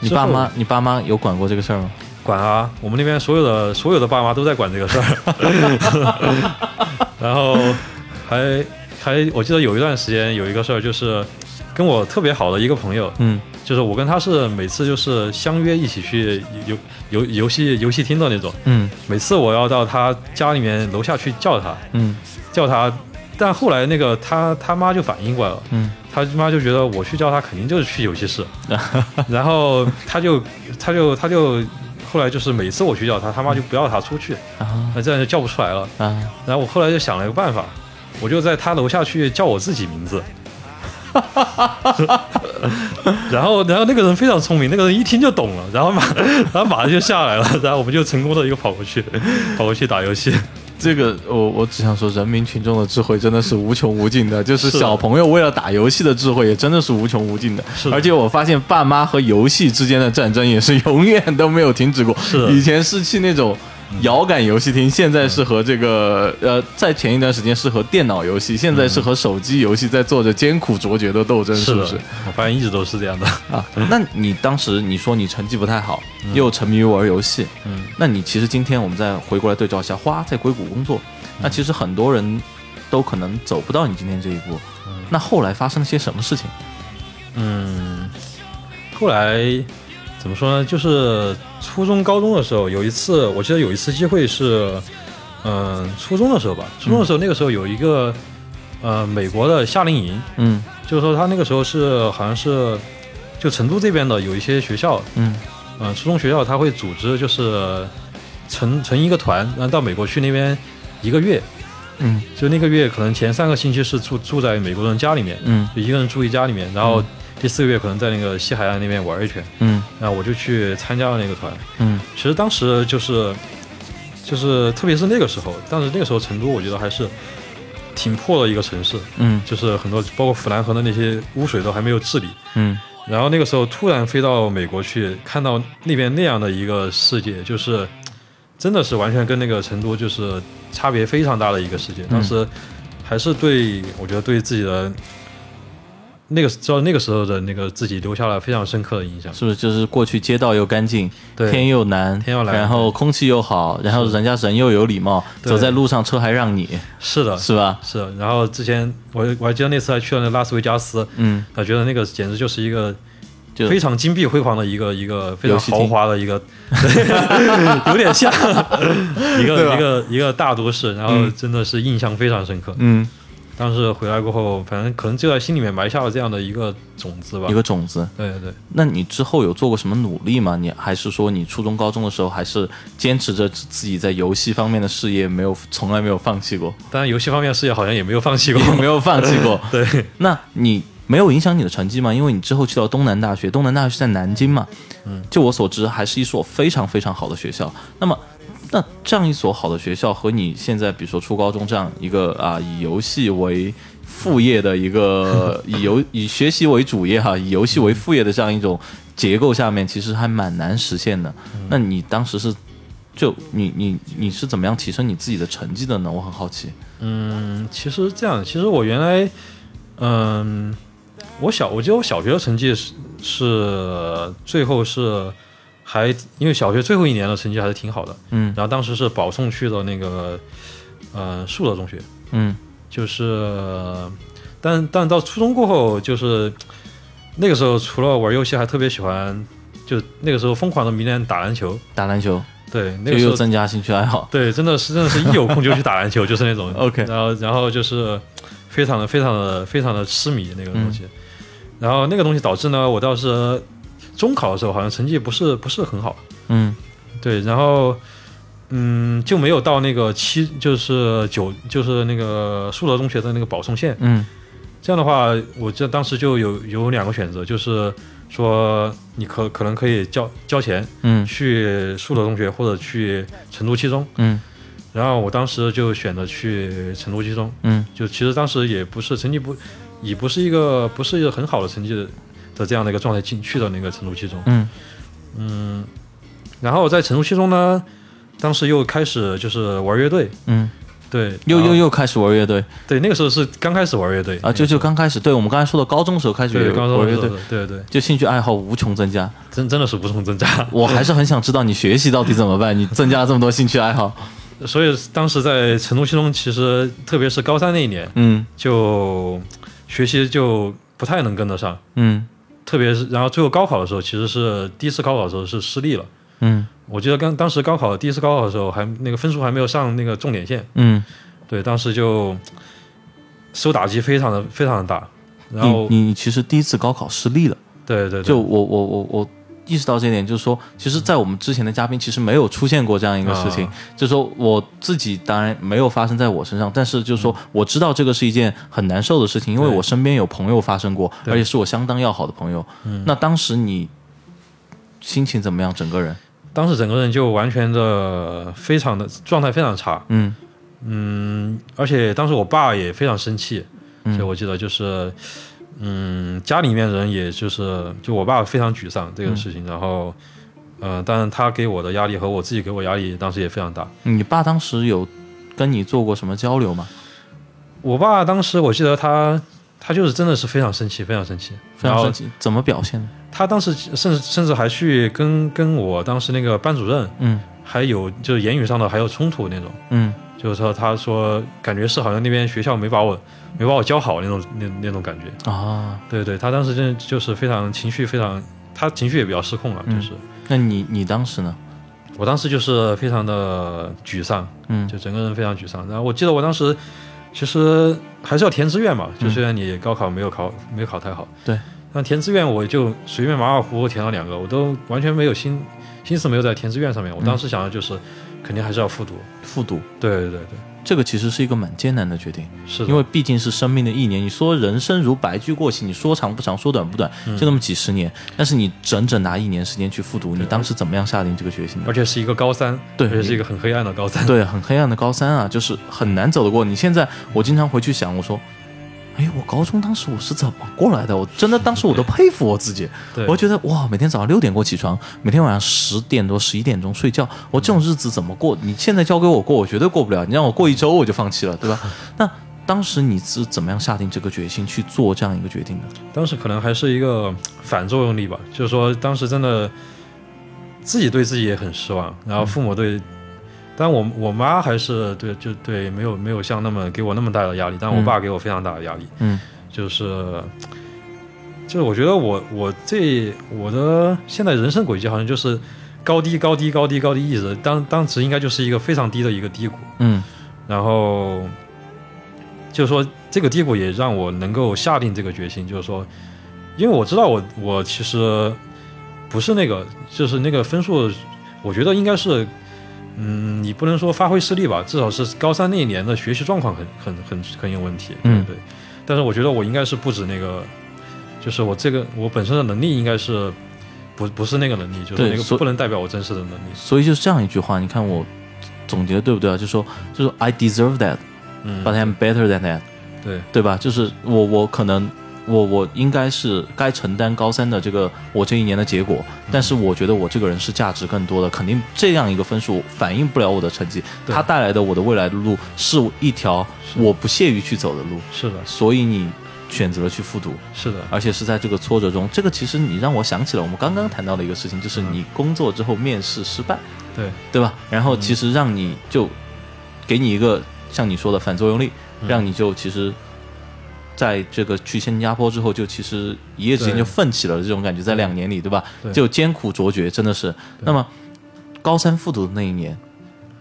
你爸妈，你爸妈有管过这个事儿吗？管啊，我们那边所有的所有的爸妈都在管这个事儿，然后还还我记得有一段时间有一个事儿，就是跟我特别好的一个朋友，嗯就是我跟他是每次就是相约一起去游游游戏游戏厅的那种，嗯。每次我要到他家里面楼下去叫他嗯叫他，但后来那个他他妈就反应过来了，嗯他妈就觉得我去叫他肯定就是去游戏室，然后他就他就他就后来就是每次我去叫他，他妈就不要他出去，啊那这样就叫不出来了。啊，然后我后来就想了一个办法，我就在他楼下去叫我自己名字。然后，然后那个人非常聪明，那个人一听就懂了，然后马，然后马上就下来了，然后我们就成功的一个跑过去，跑过去打游戏。这个我我只想说，人民群众的智慧真的是无穷无尽的，就是小朋友为了打游戏的智慧也真的是无穷无尽的而且我发现爸妈和游戏之间的战争也是永远都没有停止过。是以前是去那种。遥感游戏厅现在是和这个呃，在前一段时间是和电脑游戏，现在是和手机游戏在做着艰苦卓绝的斗争，是不的是？，我发现一直都是这样的。啊，那你当时你说你成绩不太好，又沉迷于玩游戏，嗯，那你其实今天我们再回过来对照一下，花在硅谷工作，那其实很多人都可能走不到你今天这一步。那后来发生了些什么事情？嗯，后来怎么说呢？就是初中、高中的时候，有一次，我记得有一次机会是，嗯、初中的时候吧。初中的时候，那个时候有一个，呃，美国的夏令营，嗯。就是说他那个时候是好像是，就成都这边的有一些学校，嗯。嗯、初中学校他会组织就是成成一个团，然后到美国去那边一个月，嗯。就那个月可能前三个星期是住住在美国人家里面，嗯。就一个人住一家里面，然后第四个月可能在那个西海岸那边玩一圈，嗯然后我就去参加了那个团。嗯其实当时就是就是特别是那个时候，当时那个时候成都我觉得还是挺破的一个城市，嗯就是很多包括府南河的那些污水都还没有治理。嗯然后那个时候突然飞到美国去，看到那边那样的一个世界，就是真的是完全跟那个成都就是差别非常大的一个世界。当时还是对我觉得对自己的那个知道那个时候的那个自己留下了非常深刻的印象。是不是就是过去街道又干净，对天又蓝，天又蓝然后空气又好，然后人家人又有礼貌，对走在路上车还让你，是的，是吧？是的。然后之前我我还记得那次还去了那拉斯维加斯，嗯，我觉得那个简直就是一个就非常金碧辉煌的一个一个非常豪华的一个，对 有点像 一个一个一个大都市，然后嗯真的是印象非常深刻。嗯，当时回来过后，反正可能就在心里面埋下了这样的一个种子吧一。个种子。对对对，那你之后有做过什么努力吗？你还是说你初中、高中的时候还是坚持着自己在游戏方面的事业，没有从来没有放弃过，当然游戏方面的事业好像也没有放弃过。也没有放弃过。对，那你没有影响你的成绩吗？因为你之后去到东南大学，东南大学是在南京嘛，嗯，就我所知，还是一所非常非常好的学校。那么，那这样一所好的学校和你现在比如说初高中这样一个啊以游戏为副业的一个 以游以学习为主业哈，以游戏为副业的这样一种结构下面，其实还蛮难实现的。那你当时是就你你你是怎么样提升你自己的成绩的呢？我很好奇。嗯，其实这样，其实我原来，嗯，我小我记得我小学的成绩是是最后是还因为小学最后一年的成绩还是挺好的，嗯。然后当时是保送去的那个呃树德中学，嗯。就是，但但到初中过后，就是那个时候除了玩游戏，还特别喜欢，就那个时候疯狂的迷恋打篮球，打篮球。对，那个时候增加兴趣爱好。对，真的是真的是一有空就去打篮球，就是那种 OK 然后然后就是非常的非常的非常的痴迷那个东西，然后那个东西导致呢，我倒是中考的时候好像成绩不是不是很好，嗯。对，然后嗯就没有到那个七就是九就是那个树德中学的那个保送线，嗯。这样的话，我这当时就有有两个选择，就是说你可可能可以交交钱嗯。去树德中学或者去成都七中。嗯。然后我当时就选择去成都七中，嗯。就其实当时也不是成绩不，也不是一个不是一个很好的成绩的的这样的一个状态进去的那个成都七中，嗯。嗯，然后在成都七中呢，当时又开始就是玩乐队，嗯，对，又又又开始玩乐队。对，那个时候是刚开始玩乐队。啊，就就刚开始，对我们刚才说的高中时候开始玩乐队。对对，就兴趣爱好无穷增加。真真的是无穷增加，我还是很想知道你学习到底怎么办，你增加了这么多兴趣爱好。所以当时在成都七中，其实特别是高三那一年，嗯。就学习就不太能跟得上。嗯特别是然后最后高考的时候，其实是第一次高考的时候是失利了。嗯。我记得刚当时高考第一次高考的时候，还那个分数还没有上那个重点线，嗯。对，当时就受打击非常的非常的大。然后你你其实第一次高考失利了，对对对，就我我我我意识到这一点，就是说，其实，在我们之前的嘉宾其实没有出现过这样一个事情，啊就是说我自己当然没有发生在我身上，但是就是说我知道这个是一件很难受的事情，因为我身边有朋友发生过，而且是我相当要好的朋友。那当时你心情怎么样？整个人？当时整个人就完全的非常的状态非常差，嗯嗯，而且当时我爸也非常生气，嗯所以我记得就是，嗯，家里面人也就是就我爸非常沮丧这个事情，然后，呃，当然他给我的压力和我自己给我压力当时也非常大。你爸当时有跟你做过什么交流吗？我爸当时我记得他他就是真的是非常生气，非常生气，然后非常生气，怎么表现的？他当时甚至甚至还去跟跟我当时那个班主任嗯还有就是言语上的还有冲突那种。嗯就是说，他说感觉是好像那边学校没把我没把我教好那种那那种感觉。啊，对对，他当时真的就是非常情绪非常，他情绪也比较失控了。嗯就是、那你你当时呢？我当时就是非常的沮丧，嗯就整个人非常沮丧。然后我记得我当时其实还是要填志愿嘛，就虽然你高考没有考没有考太好，嗯对，那填志愿我就随便马马虎虎填了两个，我都完全没有心心思没有在填志愿上面。我当时想的就是肯定还是要复读。复读，对对对对，这个其实是一个蛮艰难的决定。是的，因为毕竟是生命的一年，你说人生如白驹过隙，你说长不长，说短不短，嗯就那么几十年。但是你整整拿一年时间去复读，你当时怎么样下定这个决心的？而且是一个高三，对而且是一个很黑暗的高三。对，很黑暗的高三啊，就是很难走得过。你现在，我经常回去想，我说，哎，我高中当时我是怎么过来的？我真的当时我都佩服我自己，对我觉得哇，每天早上六点过起床，每天晚上十点多、十一点钟睡觉，我这种日子怎么过？你现在交给我过，我绝对过不了。你让我过一周，我就放弃了，对吧？那当时你是怎么样下定这个决心去做这样一个决定的？当时可能还是一个反作用力吧，就是说当时真的自己对自己也很失望，然后父母对，但我我妈还是对就对没有没有像那么给我那么大的压力，但我嗯。爸给我非常大的压力，嗯。就是就是我觉得我我这我的现在人生轨迹好像就是高低高低高低高低一直当当时应该就是一个非常低的一个低谷，嗯。然后就是说这个低谷也让我能够下定这个决心，就是说，因为我知道我我其实不是那个，就是那个分数，我觉得应该是，嗯，你不能说发挥失利吧，至少是高三那一年的学习状况很很很很有问题，嗯对对。但是我觉得我应该是不止那个，就是我这个我本身的能力应该是不不是那个能力，就是那个不能代表我真实的能力。所以就是这样一句话，你看我总结的对不对啊？就说就是 I deserve that, 嗯 but I'm better than that，对对吧？就是我我可能我我应该是该承担高三的这个我这一年的结果，但是我觉得我这个人是价值更多的，肯定这样一个分数反映不了我的成绩，它带来的我的未来的路是一条我不屑于去走的路，是的，所以你选择了去复读。是的，而且是在这个挫折中，这个其实你让我想起了我们刚刚谈到的一个事情，就是你工作之后面试失败，对对吧？然后其实让你就给你一个像你说的反作用力，嗯让你就其实在这个去新加坡之后，就其实一夜之间就奋起了这种感觉，在两年里，对吧？对就艰苦卓绝，真的是。那么高三复读的那一年，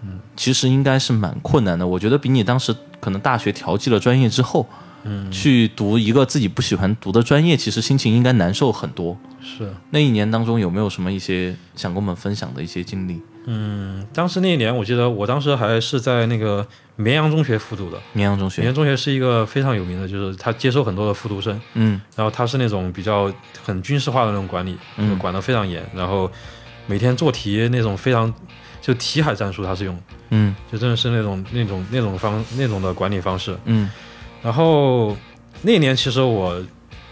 嗯其实应该是蛮困难的。我觉得比你当时可能大学调剂了专业之后，嗯，去读一个自己不喜欢读的专业，其实心情应该难受很多。是。那一年当中有没有什么一些想跟我们分享的一些经历？嗯，当时那一年，我记得我当时还是在那个绵阳中学复读的。绵阳中学绵阳，中学是一个非常有名的，就是他接收很多的复读生，嗯然后他是那种比较很军事化的那种管理，嗯就管得非常严，然后每天做题那种非常就题海战术，他是用，嗯就真的是那种那种那种方那种的管理方式。嗯然后那年其实我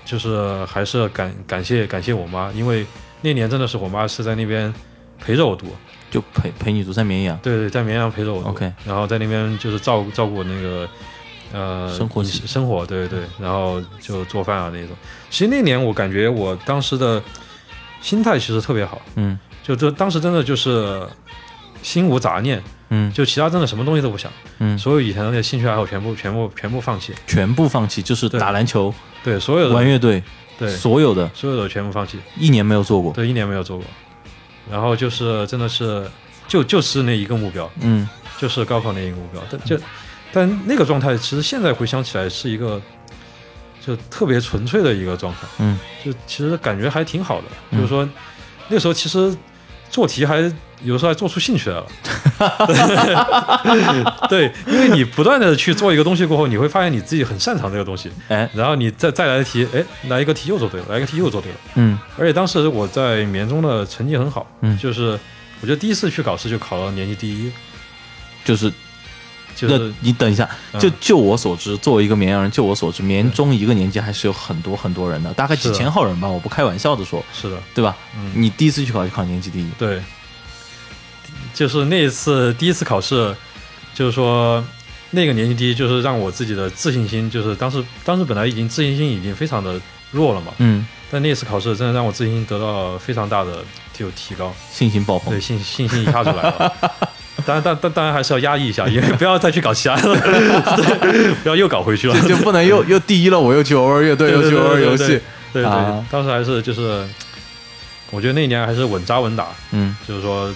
就是还是感感谢感谢我妈，因为那年真的是我妈是在那边陪着我读，就陪陪你读在绵阳。对对，在绵阳陪着我读。OK 然后在那边就是照顾照顾我那个呃生活生活，对对对，然后就做饭啊那种。其实那年我感觉我当时的心态其实特别好，嗯。就这当时真的就是心无杂念，嗯。就其他真的什么东西都不想，嗯，所有以前的那些兴趣爱好全部全部全部放弃，全部放弃，就是打篮球、对所有的。玩乐队，对。所有的。所有的全部放弃，一年没有做过。对一年没有做过，然后就是真的是就就是那一个目标，嗯。就是高考那一个目标。但就但那个状态，其实现在回想起来是一个，就特别纯粹的一个状态，嗯，就其实感觉还挺好的。嗯。就是说那时候其实做题还有时候还做出兴趣来了。对，因为你不断的去做一个东西过后，你会发现你自己很擅长这个东西，哎，然后你再再来一题，哎，来一个题又做对了，来一个题又做对了。嗯。而且当时我在绵中的成绩很好，嗯。就是我觉得第一次去考试就考了年级第一，就是那就是你等一下，嗯。就就我所知，作为一个绵阳人，就我所知，绵中一个年级还是有很多很多人的，大概几千号人吧，我不开玩笑的说，是的，对吧？嗯，你第一次去考就考年级第一，对，就是那一次第一次考试，就是说那个年级第一，就是让我自己的自信心，就是当时当时本来已经自信心已经非常的弱了嘛，嗯，但那次考试真的让我自信心得到非常大的就提高，信心爆棚对，信信心一下子来了。当然，当当当然还是要压抑一下，因为不要再去搞其他的，对不要又搞回去了。就就不能又 又第一了，我又去偶尔乐队，又去偶尔游戏，对对啊，当时还是就是，我觉得那一年还是稳扎稳打，嗯就是说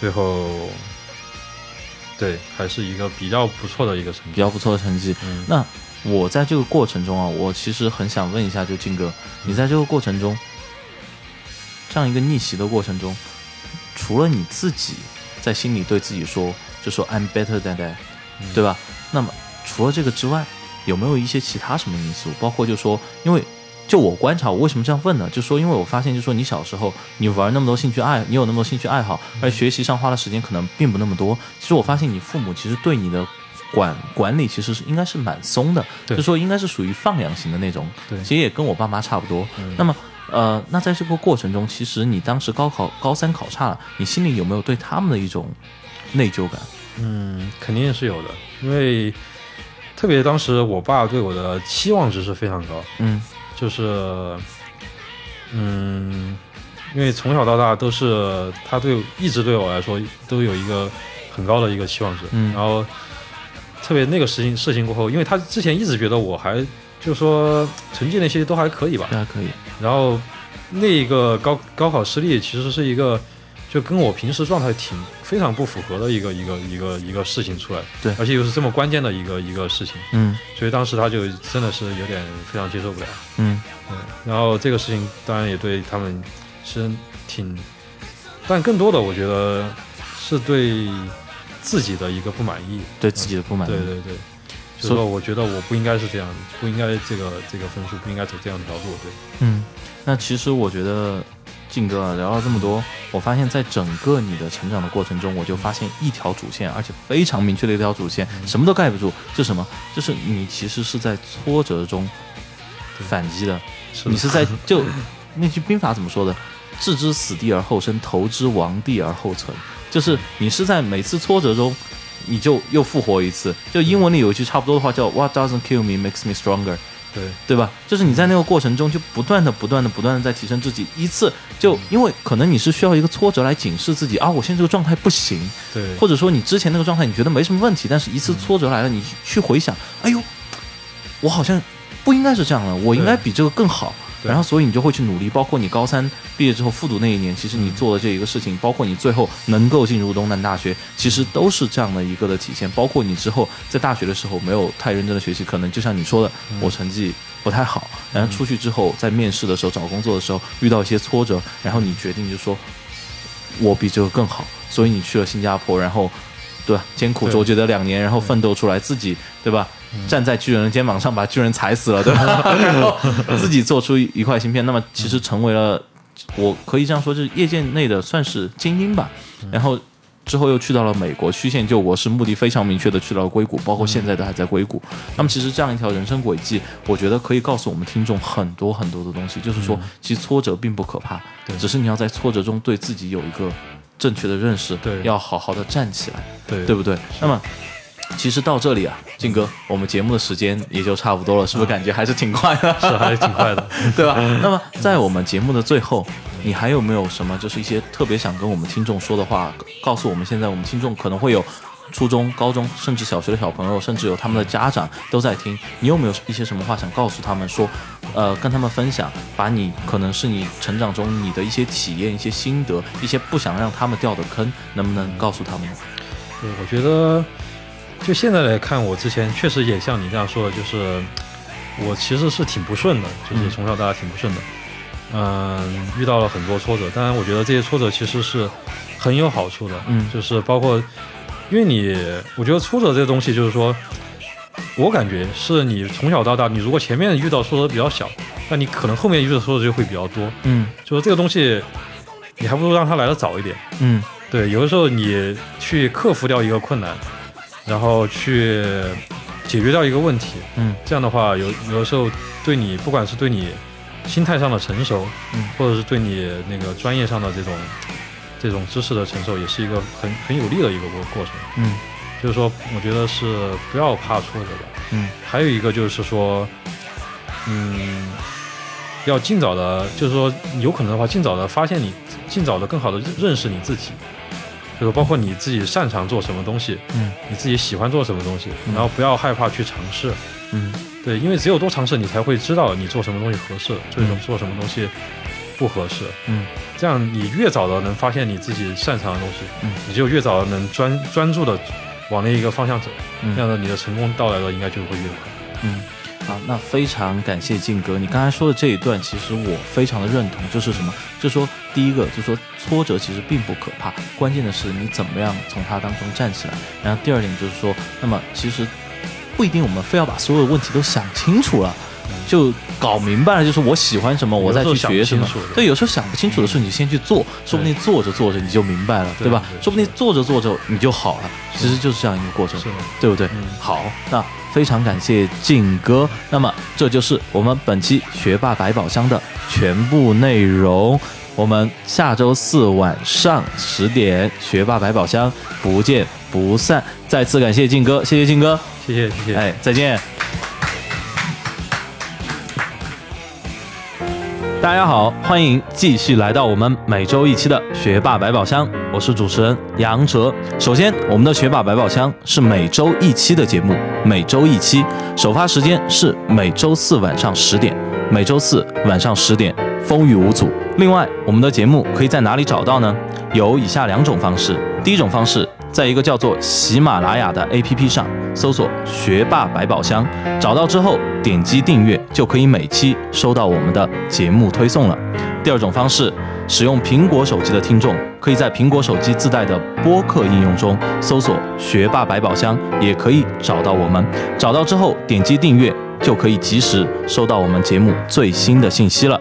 最后，对，还是一个比较不错的一个成绩。比较不错的成绩。嗯，那我在这个过程中啊，我其实很想问一下，就静哥，你在这个过程中，这样一个逆袭的过程中，除了你自己在心里对自己说，就说 I'm better than that，、嗯对吧？那么除了这个之外，有没有一些其他什么因素？包括就说，因为就我观察，我为什么这样问呢？就说因为我发现，就说你小时候你玩那么多兴趣爱，你有那么多兴趣爱好，而学习上花的时间可能并不那么多。其实我发现你父母其实对你的管管理其实是应该是蛮松的，就说应该是属于放养型的那种。对其实也跟我爸妈差不多。嗯那么呃，那在这个过程中，其实你当时高考高三考差了，你心里有没有对他们的一种内疚感？嗯，肯定是有的，因为特别当时我爸对我的期望值是非常高，嗯就是，嗯，因为从小到大都是他对一直对我来说都有一个很高的一个期望值，嗯然后特别那个事情事情过后，因为他之前一直觉得我还就说成绩那些都还可以吧，这还可以。然后那一个高高考失利其实是一个就跟我平时状态挺非常不符合的一个一个一个一个事情出来，对而且又是这么关键的一个一个事情，嗯所以当时他就真的是有点非常接受不了。嗯对，然后这个事情当然也对他们是挺，但更多的我觉得是对自己的一个不满意。对自己的不满意。对对对，就是所以说我觉得我不应该是这样，不应该这个这个分数不应该走这样一条路。对，嗯，那其实我觉得静哥啊聊了这么多，我发现在整个你的成长的过程中，我就发现一条主线，而且非常明确的一条主线，什么都盖不住，是什么？就是你其实是在挫折中反击的，是的你是在就 那句兵法怎么说的？置之死地而后生，投之亡地而后存。就是你是在每次挫折中，你就又复活一次。就英文里有一句差不多的话叫 “What doesn't kill me makes me stronger”。对。对吧？就是你在那个过程中就不断的、不断的、不断的在提升自己，一次就因为可能你是需要一个挫折来警示自己啊，我现在这个状态不行，对，或者说你之前那个状态你觉得没什么问题，但是一次挫折来了，你去回想，哎呦，我好像不应该是这样的，我应该比这个更好。对。然后，所以你就会去努力，包括你高三毕业之后复读那一年，其实你做的这一个事情，包括你最后能够进入东南大学，其实都是这样的一个的体现。包括你之后在大学的时候没有太认真的学习，可能就像你说的，我成绩不太好，然后出去之后在面试的时候、找工作的时候遇到一些挫折，然后你决定就说，我比这个更好，所以你去了新加坡，然后对吧，艰苦对。卓绝的两年，然后奋斗出来，自己对吧，站在巨人的肩膀上把巨人踩死了，对吧？然后自己做出一块芯片，那么其实成为了，我可以这样说，就是业界内的算是精英吧。然后之后又去到了美国，曲线救国是目的非常明确的去到了硅谷，包括现在都还在硅谷。那么其实这样一条人生轨迹，我觉得可以告诉我们听众很多很多的东西，就是说，其实挫折并不可怕，对只是你要在挫折中对自己有一个正确的认识，对要好好的站起来。对对不对？那么，其实到这里啊，静哥，我们节目的时间也就差不多了，是不是感觉还是挺快的？是还是挺快的。对吧？那么在我们节目的最后，你还有没有什么就是一些特别想跟我们听众说的话？告诉我们现在我们听众可能会有初中、高中甚至小学的小朋友，甚至有他们的家长都在听，你有没有一些什么话想告诉他们说？呃，跟他们分享，把你可能是你成长中你的一些体验、一些心得、一些不想让他们掉的坑，能不能告诉他们呢？对，我觉得就现在来看，我之前确实也像你这样说的，就是我其实是挺不顺的，就是从小到大挺不顺的，嗯，遇到了很多挫折，当然我觉得这些挫折其实是很有好处的，嗯。就是包括，因为你，我觉得挫折这个东西，就是说，我感觉是你从小到大，你如果前面遇到挫折比较小，那你可能后面遇到挫折就会比较多，嗯。就是这个东西，你还不如让它来的早一点。嗯。对，有的时候你去克服掉一个困难，然后去解决掉一个问题，嗯。这样的话，有有的时候对你，不管是对你心态上的成熟，嗯，或者是对你那个专业上的这种这种知识的承受，也是一个很很有利的一个过过程。嗯。就是说，我觉得是不要怕挫折吧。嗯。还有一个就是说，嗯，要尽早的，就是说有可能的话，尽早的发现你，尽早的更好的认识你自己，就是包括你自己擅长做什么东西，嗯。你自己喜欢做什么东西，嗯。然后不要害怕去尝试，嗯。对，因为只有多尝试，你才会知道你做什么东西合适，做什么嗯。做什么东西不合适。嗯。这样你越早的能发现你自己擅长的东西，嗯你就越早的能专专注的往那一个方向走，嗯。这样的你的成功到来的应该就会越快。嗯，好，那非常感谢靖哥，你刚才说的这一段，其实我非常的认同，就是什么？就说，第一个就说挫折其实并不可怕，关键的是你怎么样从它当中站起来。然后第二点就是说，那么其实不一定我们非要把所有的问题都想清楚了。就搞明白了，就是我喜欢什么，我再去学什么对，有时候想不清楚的时候，你就先去做，说不定做着做着你就明白了，对对吧？说不定做着做着你就好了。其实就是这样一个过程。对不对？嗯好，那非常感谢靖哥。那么这就是我们本期学霸百宝箱的全部内容。我们下周四晚上十点，学霸百宝箱不见不散。再次感谢靖哥，谢谢靖哥，谢谢谢谢。哎，再见。大家好，欢迎继续来到我们每周一期的学霸百宝箱，我是主持人杨哲。首先，我们的学霸百宝箱是每周一期的节目，每周一期，首发时间是每周四晚上十点，每周四晚上十点，风雨无阻。另外，我们的节目可以在哪里找到呢？有以下两种方式，第一种方式。在一个叫做喜马拉雅的 APP 上搜索“学霸百宝箱”，找到之后点击订阅，就可以每期收到我们的节目推送了。第二种方式，使用苹果手机的听众，可以在苹果手机自带的播客应用中搜索“学霸百宝箱”，也可以找到我们。找到之后点击订阅，就可以及时收到我们节目最新的信息了。